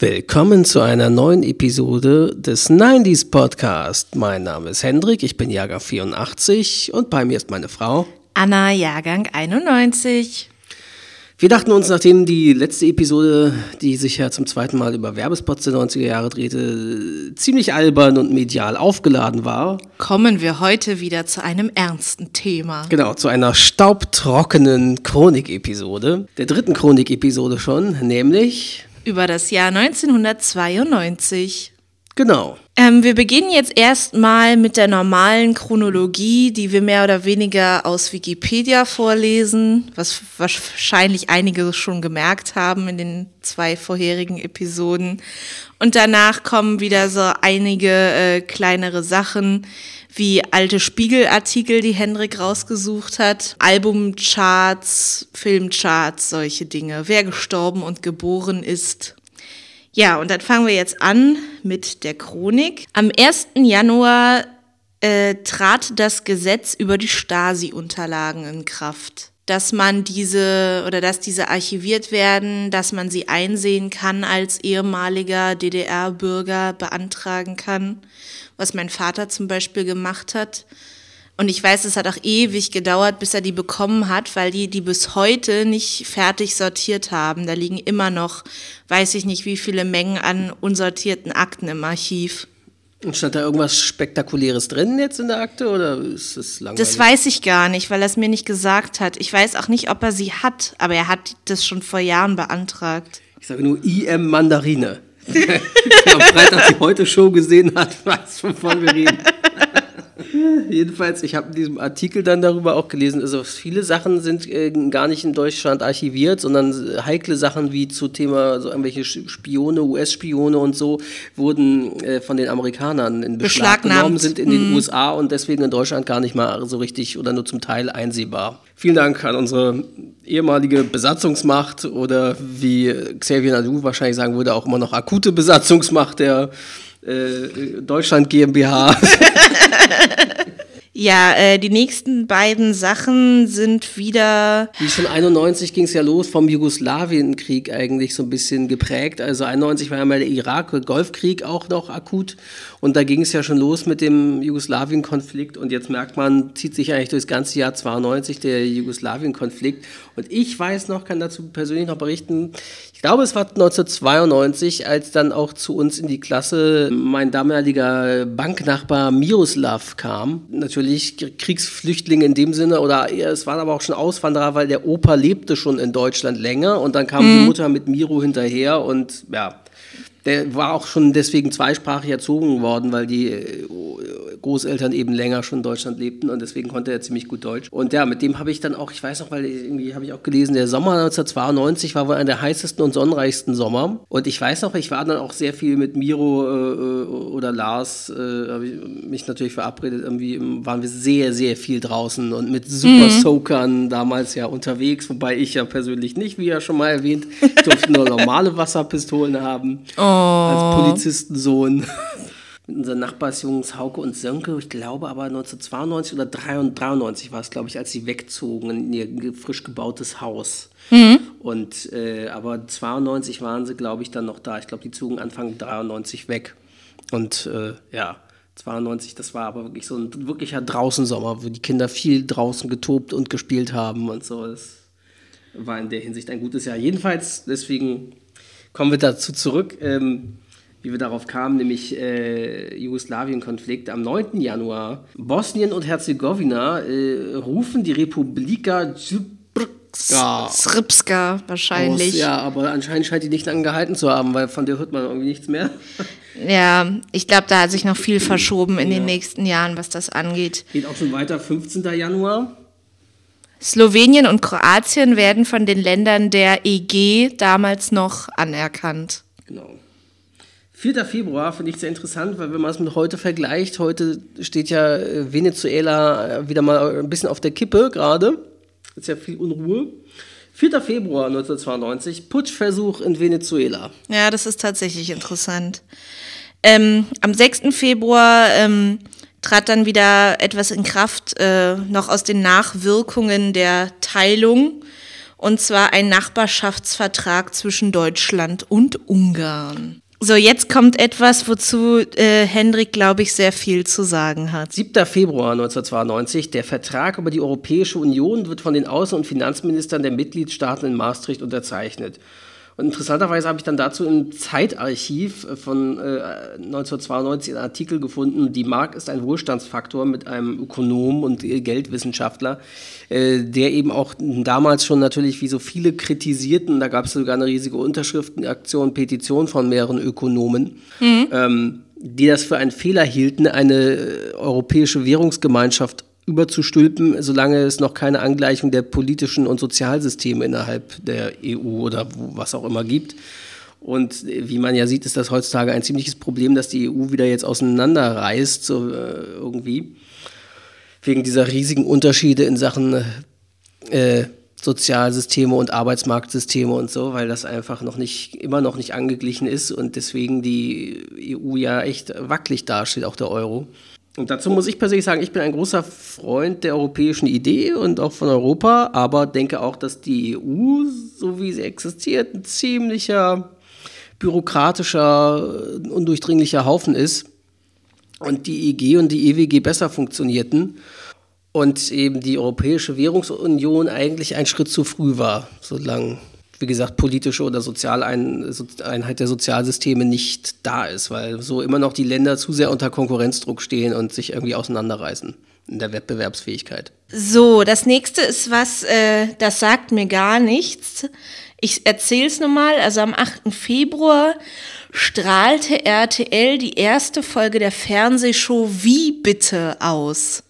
Willkommen zu einer neuen Episode des 90s Podcast. Mein Name ist Hendrik, ich bin Jahrgang 84 und bei mir ist meine Frau Anna, Jahrgang 91. Wir dachten uns, nachdem die letzte Episode, die sich ja zum zweiten Mal über Werbespots der 90er Jahre drehte, ziemlich albern und medial aufgeladen war, Kommen wir heute wieder zu einem ernsten Thema. genau, zu einer staubtrockenen Chronik-Episode, der dritten Chronik-Episode schon, nämlich, Über das Jahr 1992. genau, Ähm, wir beginnen jetzt erstmal mit der normalen Chronologie, die wir mehr oder weniger aus Wikipedia vorlesen, was wahrscheinlich einige schon gemerkt haben in den zwei vorherigen Episoden. Und danach kommen wieder so einige äh, kleinere Sachen, wie alte Spiegelartikel, die Hendrik rausgesucht hat, Albumcharts, Filmcharts, solche Dinge. Wer gestorben und geboren ist. Ja, und dann fangen wir jetzt an mit der Chronik. Am 1. Januar äh, trat das Gesetz über die Stasi-Unterlagen in Kraft. Dass man diese oder dass diese archiviert werden, dass man sie einsehen kann als ehemaliger DDR-Bürger beantragen kann, was mein Vater zum Beispiel gemacht hat. Und ich weiß, es hat auch ewig gedauert, bis er die bekommen hat, weil die die bis heute nicht fertig sortiert haben. Da liegen immer noch, weiß ich nicht, wie viele Mengen an unsortierten Akten im Archiv. Und stand da irgendwas Spektakuläres drin jetzt in der Akte oder ist es langweilig? Das weiß ich gar nicht, weil er es mir nicht gesagt hat. Ich weiß auch nicht, ob er sie hat, aber er hat das schon vor Jahren beantragt. Ich sage nur IM Mandarine. Wer am Freitag die Heute-Show gesehen hat, weiß, wovon wir reden. Jedenfalls, ich habe in diesem Artikel dann darüber auch gelesen, also viele Sachen sind äh, gar nicht in Deutschland archiviert, sondern heikle Sachen wie zu Thema so irgendwelche Spione, US-Spione und so, wurden äh, von den Amerikanern in Beschlag Beschlagnahmt. genommen, sind in den USA und deswegen in Deutschland gar nicht mal so richtig oder nur zum Teil einsehbar. Vielen Dank an unsere ehemalige Besatzungsmacht oder wie Xavier Nadu wahrscheinlich sagen würde, auch immer noch akute Besatzungsmacht der äh, Deutschland GmbH. Ja, äh, die nächsten beiden Sachen sind wieder. Wie schon 91 ging es ja los vom Jugoslawienkrieg eigentlich so ein bisschen geprägt. Also 91 war ja mal der Irak-Golfkrieg auch noch akut und da ging es ja schon los mit dem Jugoslawien-Konflikt. Und jetzt merkt man, zieht sich eigentlich durchs ganze Jahr 92 der Jugoslawien-Konflikt. Und ich weiß noch, kann dazu persönlich noch berichten, ich glaube es war 1992, als dann auch zu uns in die Klasse mein damaliger Banknachbar Miroslav kam. Natürlich Kriegsflüchtlinge in dem Sinne oder es waren aber auch schon Auswanderer, weil der Opa lebte schon in Deutschland länger. Und dann kam die Mutter mit Miro hinterher und ja, der war auch schon deswegen zweisprachig erzogen worden, weil die äh, Großeltern eben länger schon in Deutschland lebten und deswegen konnte er ziemlich gut Deutsch. Und ja, mit dem habe ich dann auch, ich weiß noch, weil irgendwie habe ich auch gelesen, der Sommer 1992 war wohl einer der heißesten und sonnenreichsten Sommer. Und ich weiß noch, ich war dann auch sehr viel mit Miro äh, oder Lars, äh, habe ich mich natürlich verabredet, irgendwie waren wir sehr, sehr viel draußen und mit Super Soakern damals ja unterwegs, wobei ich ja persönlich nicht, wie ja schon mal erwähnt, durfte nur normale Wasserpistolen haben als Polizistensohn. Mit unseren Nachbarsjungs Hauke und Sönke, ich glaube aber 1992 oder 93 war es, glaube ich, als sie wegzogen in ihr frisch gebautes Haus. Und äh, aber 92 waren sie, glaube ich, dann noch da. Ich glaube, die zogen Anfang 93 weg. Und äh, ja, 92, das war aber wirklich so ein wirklicher Draußensommer, wo die Kinder viel draußen getobt und gespielt haben und so. Das war in der Hinsicht ein gutes Jahr. Jedenfalls, deswegen kommen wir dazu zurück, ähm, wie wir darauf kamen, nämlich äh, Jugoslawien-Konflikt. Am 9. Januar Bosnien und Herzegowina äh, rufen die Republika Srpska Srpska wahrscheinlich. aus. Ja, aber anscheinend scheint die nicht lange gehalten zu haben, weil von der hört man irgendwie nichts mehr. Ja, ich glaube, da hat sich noch viel verschoben in den nächsten Jahren, was das angeht. Geht auch schon weiter, 15. Januar. Slowenien und Kroatien werden von den Ländern der EG damals noch anerkannt. Genau. 4. Februar finde ich sehr interessant, weil wenn man es mit heute vergleicht, heute steht ja äh, Venezuela äh, wieder mal ein bisschen auf der Kippe gerade. Ist ja viel Unruhe. 4. Februar 1992, Putschversuch in Venezuela. Ja, das ist tatsächlich interessant. Ähm, am 6. Februar ähm, trat dann wieder etwas in Kraft, äh, noch aus den Nachwirkungen der Teilung. Und zwar ein Nachbarschaftsvertrag zwischen Deutschland und Ungarn. So, jetzt kommt etwas, wozu äh, Hendrik, glaube ich, sehr viel zu sagen hat. 7. Februar 1992. Der Vertrag über die Europäische Union wird von den Außen- und Finanzministern der Mitgliedstaaten in Maastricht unterzeichnet. Und interessanterweise habe ich dann dazu im Zeitarchiv von äh, 1992 einen Artikel gefunden, die Mark ist ein Wohlstandsfaktor mit einem Ökonom und Geldwissenschaftler, äh, der eben auch damals schon natürlich wie so viele kritisierten, da gab es sogar eine riesige Unterschriftenaktion, Petition von mehreren Ökonomen, mhm. ähm, die das für einen Fehler hielten, eine europäische Währungsgemeinschaft überzustülpen, solange es noch keine Angleichung der politischen und Sozialsysteme innerhalb der EU oder was auch immer gibt. Und wie man ja sieht, ist das heutzutage ein ziemliches Problem, dass die EU wieder jetzt auseinanderreißt, so äh, irgendwie. Wegen dieser riesigen Unterschiede in Sachen äh, Sozialsysteme und Arbeitsmarktsysteme und so, weil das einfach noch nicht, immer noch nicht angeglichen ist und deswegen die EU ja echt wackelig dasteht, auch der Euro. Und dazu muss ich persönlich sagen, ich bin ein großer Freund der europäischen Idee und auch von Europa, aber denke auch, dass die EU, so wie sie existiert, ein ziemlicher bürokratischer, undurchdringlicher Haufen ist und die EG und die EWG besser funktionierten und eben die Europäische Währungsunion eigentlich ein Schritt zu früh war, solange wie gesagt, politische oder Sozialeinheit der Sozialsysteme nicht da ist, weil so immer noch die Länder zu sehr unter Konkurrenzdruck stehen und sich irgendwie auseinanderreißen in der Wettbewerbsfähigkeit. So, das nächste ist was, äh, das sagt mir gar nichts. Ich erzähle es nochmal. Also am 8. Februar strahlte RTL die erste Folge der Fernsehshow Wie bitte aus.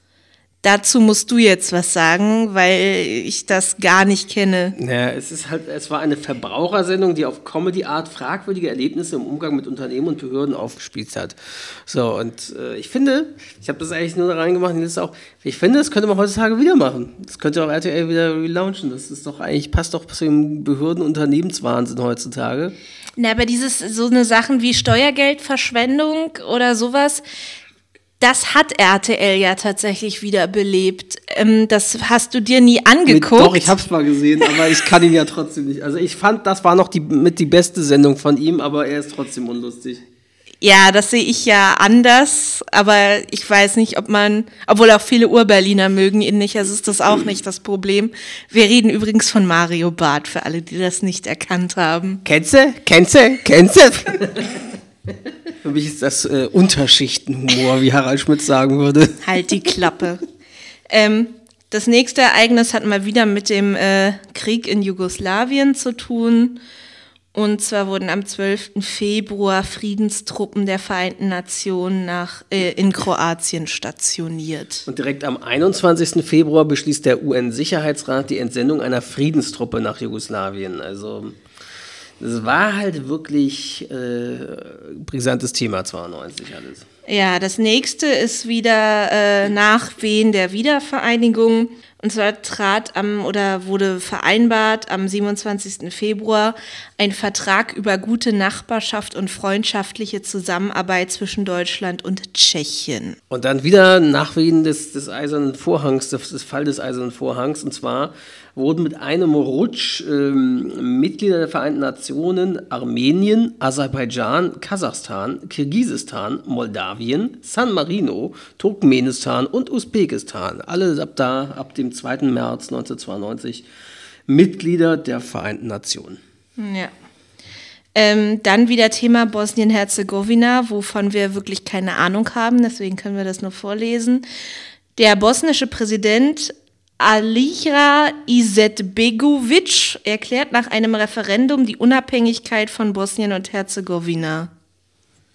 Dazu musst du jetzt was sagen, weil ich das gar nicht kenne. Naja, es ist halt, es war eine Verbrauchersendung, die auf Comedy-Art fragwürdige Erlebnisse im Umgang mit Unternehmen und Behörden aufgespielt hat. So, und äh, ich finde, ich habe das eigentlich nur da reingemacht, und das auch, ich finde, das könnte man heutzutage wieder machen. Das könnte auch RTL wieder relaunchen. Das ist doch eigentlich, passt doch zu dem Behörden-Unternehmenswahnsinn heutzutage. Na, aber dieses, so eine Sachen wie Steuergeldverschwendung oder sowas, das hat RTL ja tatsächlich wieder belebt. Ähm, das hast du dir nie angeguckt. Doch, ich hab's mal gesehen, aber ich kann ihn ja trotzdem nicht. Also ich fand, das war noch die, mit die beste Sendung von ihm, aber er ist trotzdem unlustig. Ja, das sehe ich ja anders, aber ich weiß nicht, ob man, obwohl auch viele Urberliner mögen ihn nicht, also ist das auch nicht das Problem. Wir reden übrigens von Mario Barth, für alle, die das nicht erkannt haben. Kennst du? Kennst du? Kennst du? Für mich ist das äh, Unterschichtenhumor, wie Harald Schmidt sagen würde. Halt die Klappe. ähm, das nächste Ereignis hat mal wieder mit dem äh, Krieg in Jugoslawien zu tun. Und zwar wurden am 12. Februar Friedenstruppen der Vereinten Nationen nach, äh, in Kroatien stationiert. Und direkt am 21. Februar beschließt der UN-Sicherheitsrat die Entsendung einer Friedenstruppe nach Jugoslawien. Also es war halt wirklich äh, brisantes Thema 92 alles. Ja, das nächste ist wieder äh, Nachwehen der Wiedervereinigung. Und zwar trat am oder wurde vereinbart am 27. Februar ein Vertrag über gute Nachbarschaft und freundschaftliche Zusammenarbeit zwischen Deutschland und Tschechien. Und dann wieder Nachwehen des, des Eisernen Vorhangs, des, des Fall des Eisernen Vorhangs. Und zwar wurden mit einem Rutsch ähm, Mitglieder der Vereinten Nationen Armenien, Aserbaidschan, Kasachstan, Kirgisistan, Moldawien, San Marino, Turkmenistan und Usbekistan, alle ab da, ab dem 2. März 1992, Mitglieder der Vereinten Nationen. Ja. Ähm, dann wieder Thema Bosnien-Herzegowina, wovon wir wirklich keine Ahnung haben, deswegen können wir das nur vorlesen. Der bosnische Präsident Alija Izetbegovic erklärt nach einem Referendum die Unabhängigkeit von Bosnien und Herzegowina.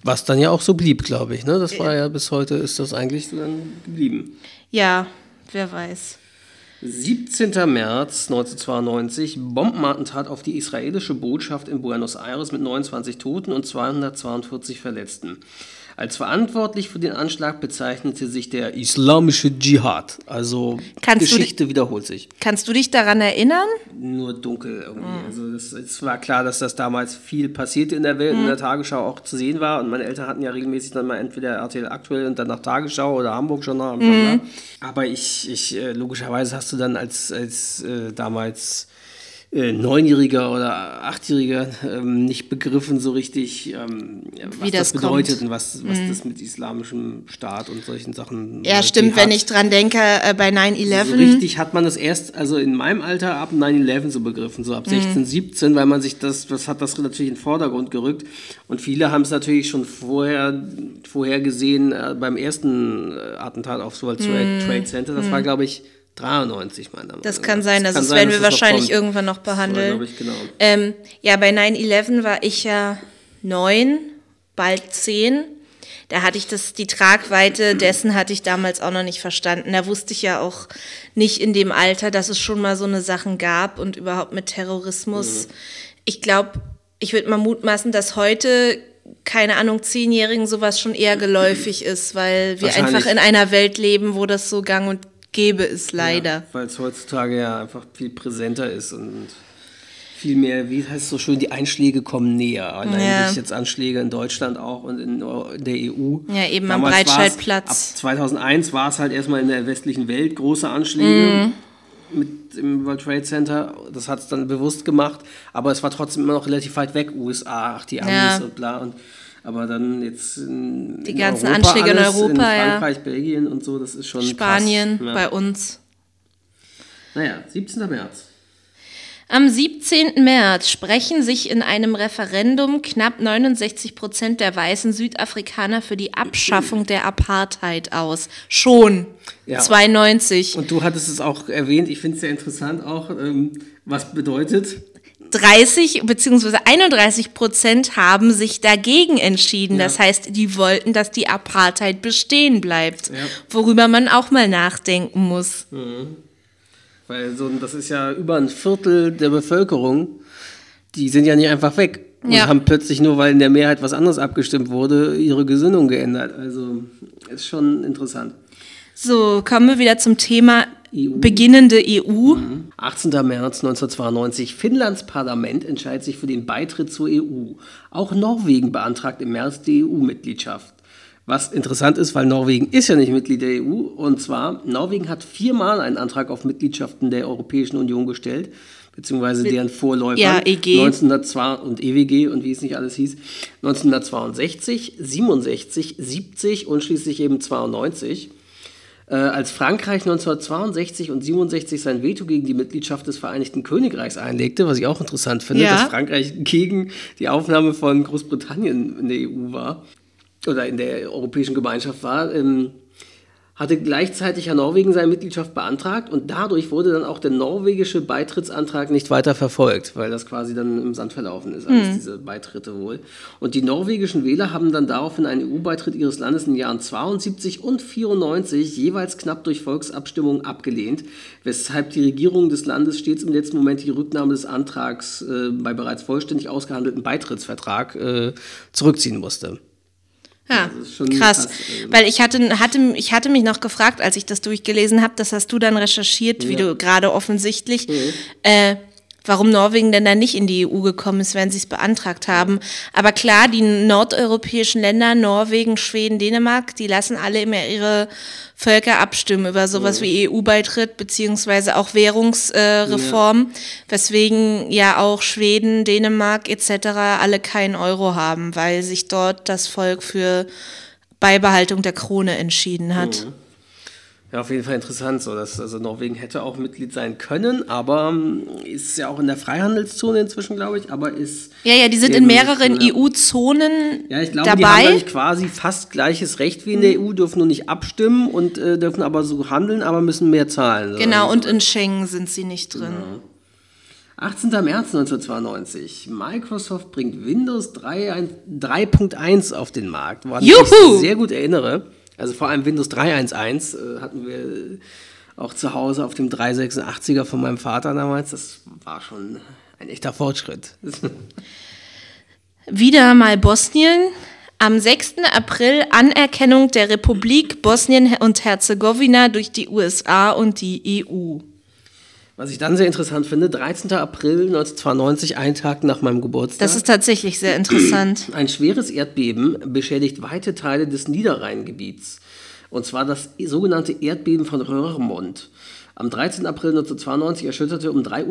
Was dann ja auch so blieb, glaube ich. Ne? Das war ja bis heute, ist das eigentlich dann geblieben. Ja, wer weiß. 17. März 1992, Bombenattentat auf die israelische Botschaft in Buenos Aires mit 29 Toten und 242 Verletzten. Als verantwortlich für den Anschlag bezeichnete sich der islamische Dschihad. Also kannst Geschichte wiederholt sich. Kannst du dich daran erinnern? Nur dunkel irgendwie. Mhm. Also es war klar, dass das damals viel passierte in der Welt, mhm. in der Tagesschau auch zu sehen war. Und meine Eltern hatten ja regelmäßig dann mal entweder RTL aktuell und dann nach Tagesschau oder Hamburg Journal. Mhm. Aber ich, ich, äh, logischerweise hast du dann als, als äh, damals äh, Neunjähriger oder Achtjähriger ähm, nicht begriffen so richtig, ähm, was Wie das, das bedeutet kommt. und was, was das mit islamischem Staat und solchen Sachen. Ja, äh, stimmt, wenn ich dran denke, äh, bei 9-11. so richtig hat man das erst, also in meinem Alter ab 9-11 so begriffen, so ab 16, 17, weil man sich das, das hat das natürlich in den Vordergrund gerückt. Und viele haben es natürlich schon vorher, vorher gesehen äh, beim ersten äh, Attentat auf World Trade, Trade Center. Das war, glaube ich, 93, meiner Meinung Das nach. kann sein, das, kann das werden wir das noch wahrscheinlich irgendwann noch Das war, behandeln. ich, genau. Ähm, ja, bei 9-11 war ich ja neun, bald zehn. Da hatte ich das, die Tragweite dessen hatte ich damals auch noch nicht verstanden. Da wusste ich ja auch nicht in dem Alter, dass es schon mal so eine Sachen gab und überhaupt mit Terrorismus. Ich glaube, ich würde mal mutmaßen, dass heute, keine Ahnung, Zehnjährigen sowas schon eher geläufig ist, weil wir einfach in einer Welt leben, wo das so gang und gäbe ist, leider. Ja, Weil es heutzutage ja einfach viel präsenter ist und viel mehr, wie heißt es so schön, die Einschläge kommen näher. Und Ja. eigentlich jetzt Anschläge in Deutschland auch und in, der EU. Ja, eben am Damals war's- Breitscheidplatz. Ab 2001 war es halt erstmal in der westlichen Welt große Anschläge. Mhm. Mit dem World Trade Center, das hat es dann bewusst gemacht, aber es war trotzdem immer noch relativ weit weg, USA, ach die Amis Ja. und bla und aber dann jetzt in, Die in ganzen Europa Anschläge in alles, Europa, in ja. Frankreich, Belgien und so, das ist schon Spanien krass. Ja. bei uns. Naja, 17. März. Am 17. März sprechen sich in einem Referendum knapp 69 Prozent der weißen Südafrikaner für die Abschaffung der Apartheid aus. Schon. Ja. 92. Und du hattest es auch erwähnt, ich finde es sehr interessant auch, ähm, was bedeutet. 30 bzw. 31 Prozent haben sich dagegen entschieden. Das heißt, die wollten, dass die Apartheid bestehen bleibt. Ja. Worüber man auch mal nachdenken muss. Weil so, das ist ja über ein Viertel der Bevölkerung, die sind ja nicht einfach weg und Ja. haben plötzlich nur, weil in der Mehrheit was anderes abgestimmt wurde, ihre Gesinnung geändert. Also ist schon interessant. So, kommen wir wieder zum Thema EU. beginnende E EU. 18. März 1992. Finnlands Parlament entscheidet sich für den Beitritt zur EU. Auch Norwegen beantragt im März die EU-Mitgliedschaft. Was interessant ist, weil Norwegen ist ja nicht Mitglied der EU. Und zwar, Norwegen hat viermal einen Antrag auf Mitgliedschaften der Europäischen Union gestellt, beziehungsweise deren Vorläufer. Ja, E EG. 1902 und EWG und wie es nicht alles hieß. 1962, 67, 70 und schließlich eben 92. Äh, als Frankreich 1962 und 67 sein Veto gegen die Mitgliedschaft des Vereinigten Königreichs einlegte, was ich auch interessant finde, Ja. dass Frankreich gegen die Aufnahme von Großbritannien in der EU war oder in der Europäischen Gemeinschaft war, ähm, hatte gleichzeitig ja Norwegen seine Mitgliedschaft beantragt und dadurch wurde dann auch der norwegische Beitrittsantrag nicht weiter verfolgt, weil das quasi dann im Sand verlaufen ist, alles diese Beitritte wohl. Und die norwegischen Wähler haben dann daraufhin einen EU-Beitritt ihres Landes in den Jahren 72 und 94 jeweils knapp durch Volksabstimmung abgelehnt, weshalb die Regierung des Landes stets im letzten Moment die Rücknahme des Antrags äh, bei bereits vollständig ausgehandelten Beitrittsvertrag äh, zurückziehen musste. Ja, krass. krass, also. Weil ich hatte, hatte, ich hatte mich noch gefragt, als ich das durchgelesen habe, das hast du dann recherchiert, wie Ja. du gerade offensichtlich, äh, warum Norwegen denn da nicht in die EU gekommen ist, wenn sie es beantragt haben. Aber klar, die nordeuropäischen Länder, Norwegen, Schweden, Dänemark, die lassen alle immer ihre Völker abstimmen über sowas wie EU-Beitritt beziehungsweise auch Währungsreform, äh, Reform, weswegen ja auch Schweden, Dänemark etc. alle keinen Euro haben, weil sich dort das Volk für Beibehaltung der Krone entschieden hat. Ja, auf jeden Fall interessant, so dass also Norwegen hätte auch Mitglied sein können, aber ähm, ist ja auch in der Freihandelszone inzwischen, glaube ich, aber ist Ja, ja, die sind in mehreren ja. EU-Zonen Ja, ich glaube, die haben dabei. eigentlich quasi fast gleiches Recht wie in der EU, dürfen nur nicht abstimmen und äh, dürfen aber so handeln, aber müssen mehr zahlen. So. Genau, und in Schengen sind sie nicht drin. 18. März 1992. Microsoft bringt Windows 3 3.1 auf den Markt, woran ich Juhu! mich sehr gut erinnere. Also vor allem Windows 3.1.1 äh, hatten wir auch zu Hause auf dem 386er von meinem Vater damals. Das war schon ein echter Fortschritt. Wieder mal Bosnien. Am 6. April Anerkennung der Republik Bosnien und Herzegowina durch die USA und die EU. Was ich dann sehr interessant finde, 13. April 1992, ein Tag nach meinem Geburtstag. Das ist tatsächlich sehr interessant. Ein schweres Erdbeben beschädigt weite Teile des Niederrheingebiets. Und zwar das sogenannte Erdbeben von Röhrmond. Am 13. April 1992 erschütterte um 3.20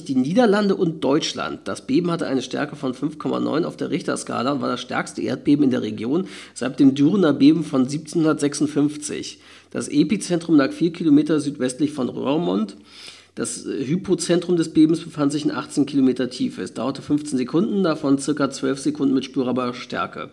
Uhr die Niederlande und Deutschland. Das Beben hatte eine Stärke von 5,9 auf der Richterskala und war das stärkste Erdbeben in der Region seit dem Dürener Beben von 1756. Das Epizentrum lag vier Kilometer südwestlich von Roermond. Das Hypozentrum des Bebens befand sich in 18 Kilometer Tiefe. Es dauerte 15 Sekunden, davon ca. 12 Sekunden mit spürbarer Stärke.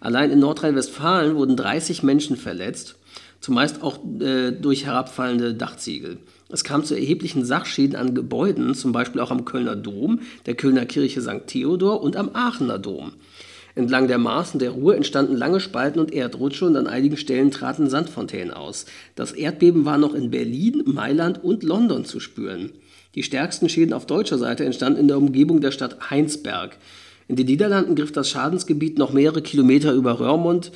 Allein in Nordrhein-Westfalen wurden 30 Menschen verletzt zumeist auch äh, durch herabfallende Dachziegel. Es kam zu erheblichen Sachschäden an Gebäuden, zum Beispiel auch am Kölner Dom, der Kölner Kirche St. Theodor und am Aachener Dom. Entlang der Maßen der Ruhr entstanden lange Spalten und Erdrutsche und an einigen Stellen traten Sandfontänen aus. Das Erdbeben war noch in Berlin, Mailand und London zu spüren. Die stärksten Schäden auf deutscher Seite entstanden in der Umgebung der Stadt Heinsberg. In den Niederlanden griff das Schadensgebiet noch mehrere Kilometer über Rörmond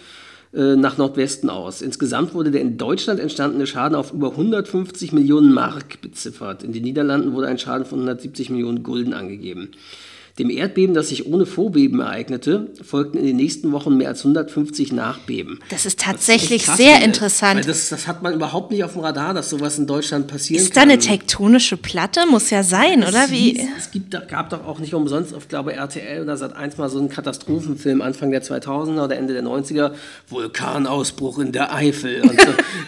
äh, nach Nordwesten aus. Insgesamt wurde der in Deutschland entstandene Schaden auf über 150 Millionen Mark beziffert. In den Niederlanden wurde ein Schaden von 170 Millionen Gulden angegeben. Dem Erdbeben, das sich ohne Vorbeben ereignete, folgten in den nächsten Wochen mehr als 150 Nachbeben. Das ist tatsächlich das ist sehr interessant. Das, das, hat man überhaupt nicht auf dem Radar, dass sowas in Deutschland passieren ist kann. Ist da eine tektonische Platte? Muss ja sein, es oder? Wie? Hieß, es gibt, gab doch auch nicht umsonst auf, glaube RTL oder seit eins mal so einen Katastrophenfilm Anfang der 2000er oder Ende der 90er, Vulkanausbruch in der Eifel.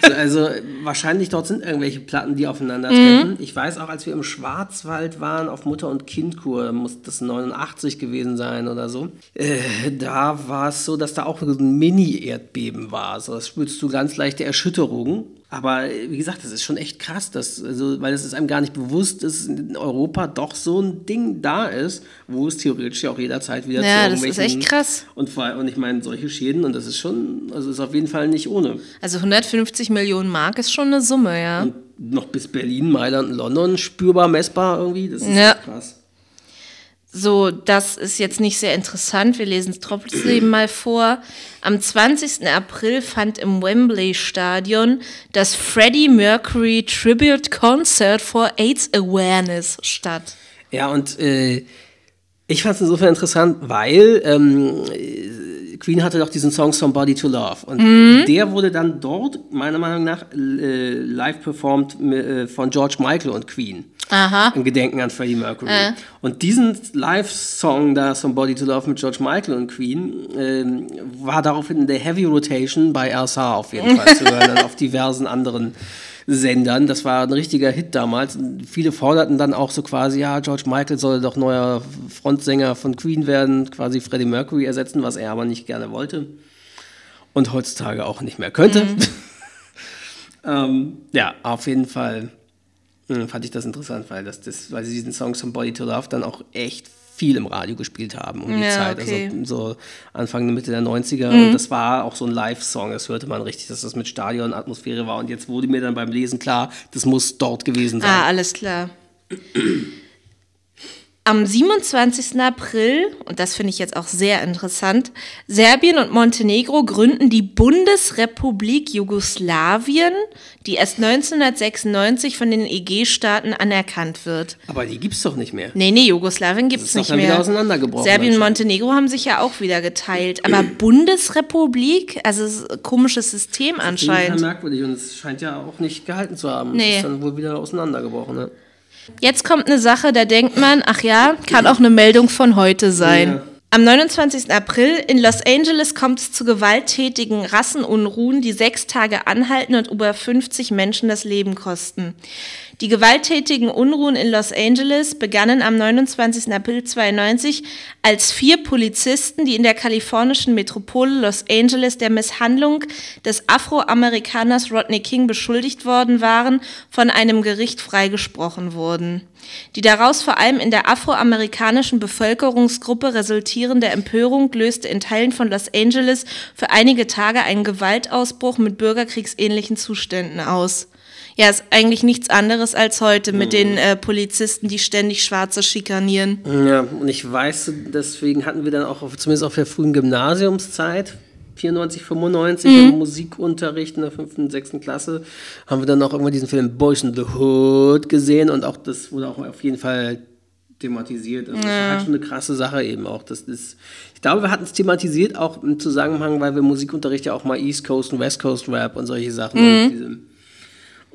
So. also wahrscheinlich dort sind irgendwelche Platten, die aufeinandertreffen. Mhm. Ich weiß auch, als wir im Schwarzwald waren auf Mutter- und Kindkur, muss das 89 gewesen sein oder so. Äh, da war es so, dass da auch ein Mini-Erdbeben war. Also das spürst du ganz leichte Erschütterungen. Aber wie gesagt, das ist schon echt krass, dass, also, weil es ist einem gar nicht bewusst, dass in Europa doch so ein Ding da ist, wo es theoretisch ja auch jederzeit wieder ja, zu irgendwelchen... Ja, das ist echt krass. Und, und ich meine, solche Schäden, und das ist schon, also ist auf jeden Fall nicht ohne. Also 150 Millionen Mark ist schon eine Summe, ja. Und noch bis Berlin, Mailand, London spürbar, messbar irgendwie, das ist ja. krass. So, das ist jetzt nicht sehr interessant. Wir lesen es trotzdem mal vor. Am 20. April fand im Wembley Stadion das Freddie Mercury Tribute Concert for AIDS Awareness statt. Ja, und äh, ich fand es insofern interessant, weil ähm, Queen hatte doch diesen Song Somebody to Love. Und mhm. der wurde dann dort, meiner Meinung nach, äh, live performt äh, von George Michael und Queen. Aha. Im Gedenken an Freddie Mercury. Äh. Und diesen Live-Song da, Somebody to Love mit George Michael und Queen, ähm, war daraufhin in der Heavy Rotation bei RSA auf jeden Fall zu hören, auf diversen anderen Sendern. Das war ein richtiger Hit damals. Viele forderten dann auch so quasi, ja, George Michael soll doch neuer Frontsänger von Queen werden, quasi Freddie Mercury ersetzen, was er aber nicht gerne wollte. Und heutzutage auch nicht mehr könnte. Mhm. ähm, ja, auf jeden Fall hm, fand ich das interessant, weil, das, das, weil sie diesen Song Somebody to Love dann auch echt viel im Radio gespielt haben um die ja, Zeit, also okay. also so Anfang, Mitte der 90er. Mhm. Und das war auch so ein Live-Song, das hörte man richtig, dass das mit Stadion-Atmosphäre war. Und jetzt wurde mir dann beim Lesen klar, das muss dort gewesen sein. Ah, alles klar. Am 27. April, und das finde ich jetzt auch sehr interessant, Serbien und Montenegro gründen die Bundesrepublik Jugoslawien, die erst 1996 von den EG-Staaten anerkannt wird. Aber die gibt es doch nicht mehr. Nee, nee, Jugoslawien gibt es nicht mehr. Wieder auseinandergebrochen Serbien und Montenegro haben sich ja auch wieder geteilt. Aber Bundesrepublik, also ein komisches System anscheinend. Das ist merkwürdig und es scheint ja auch nicht gehalten zu haben. Nee. Ist dann wohl wieder auseinandergebrochen, ne? Jetzt kommt eine Sache, da denkt man, ach ja, kann auch eine Meldung von heute sein. Ja. Am 29. April in Los Angeles kommt es zu gewalttätigen Rassenunruhen, die sechs Tage anhalten und über 50 Menschen das Leben kosten. Die gewalttätigen Unruhen in Los Angeles begannen am 29. April 92, als vier Polizisten, die in der kalifornischen Metropole Los Angeles der Misshandlung des Afroamerikaners Rodney King beschuldigt worden waren, von einem Gericht freigesprochen wurden. Die daraus vor allem in der afroamerikanischen Bevölkerungsgruppe resultierende Empörung löste in Teilen von Los Angeles für einige Tage einen Gewaltausbruch mit bürgerkriegsähnlichen Zuständen aus. Ja, ist eigentlich nichts anderes als heute mit mhm. den äh, Polizisten, die ständig Schwarze schikanieren. Ja, und ich weiß, deswegen hatten wir dann auch, auf, zumindest auf der frühen Gymnasiumszeit, 94, 95 mhm. im Musikunterricht in der 5. und 6. Klasse haben wir dann auch irgendwann diesen Film Boys in the Hood gesehen und auch das wurde auch auf jeden Fall thematisiert. Also ja. Das war halt schon eine krasse Sache eben auch. Das ist, ich glaube, wir hatten es thematisiert auch im Zusammenhang, weil wir Musikunterricht ja auch mal East Coast und West Coast Rap und solche Sachen mhm. und diese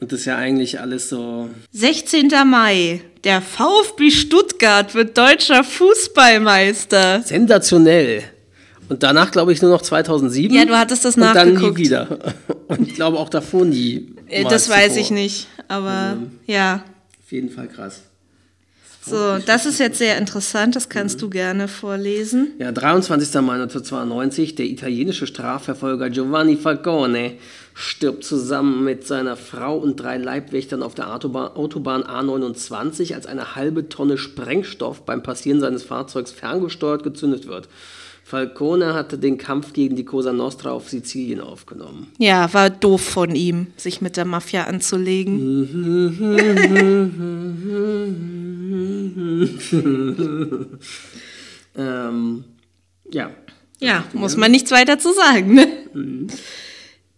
Und das ist ja eigentlich alles so. 16. Mai. Der VfB Stuttgart wird deutscher Fußballmeister. Sensationell. Und danach glaube ich nur noch 2007. Ja, du hattest das und nachgeguckt. dann nie wieder. Und ich glaube auch davor nie. Äh, Das weiß zuvor. ich nicht, aber ja. Auf jeden Fall krass. So, das ist jetzt sehr interessant, das kannst du gerne vorlesen. Ja, 23. Mai 1992, der italienische Strafverfolger Giovanni Falcone stirbt zusammen mit seiner Frau und drei Leibwächtern auf der Autobahn, Autobahn A29, als eine halbe Tonne Sprengstoff beim Passieren seines Fahrzeugs ferngesteuert gezündet wird. Falcone hatte den Kampf gegen die Cosa Nostra auf Sizilien aufgenommen. Ja, war doof von ihm, sich mit der Mafia anzulegen. Ähm, ja, Ja, muss man nichts weiter zu sagen. Ne?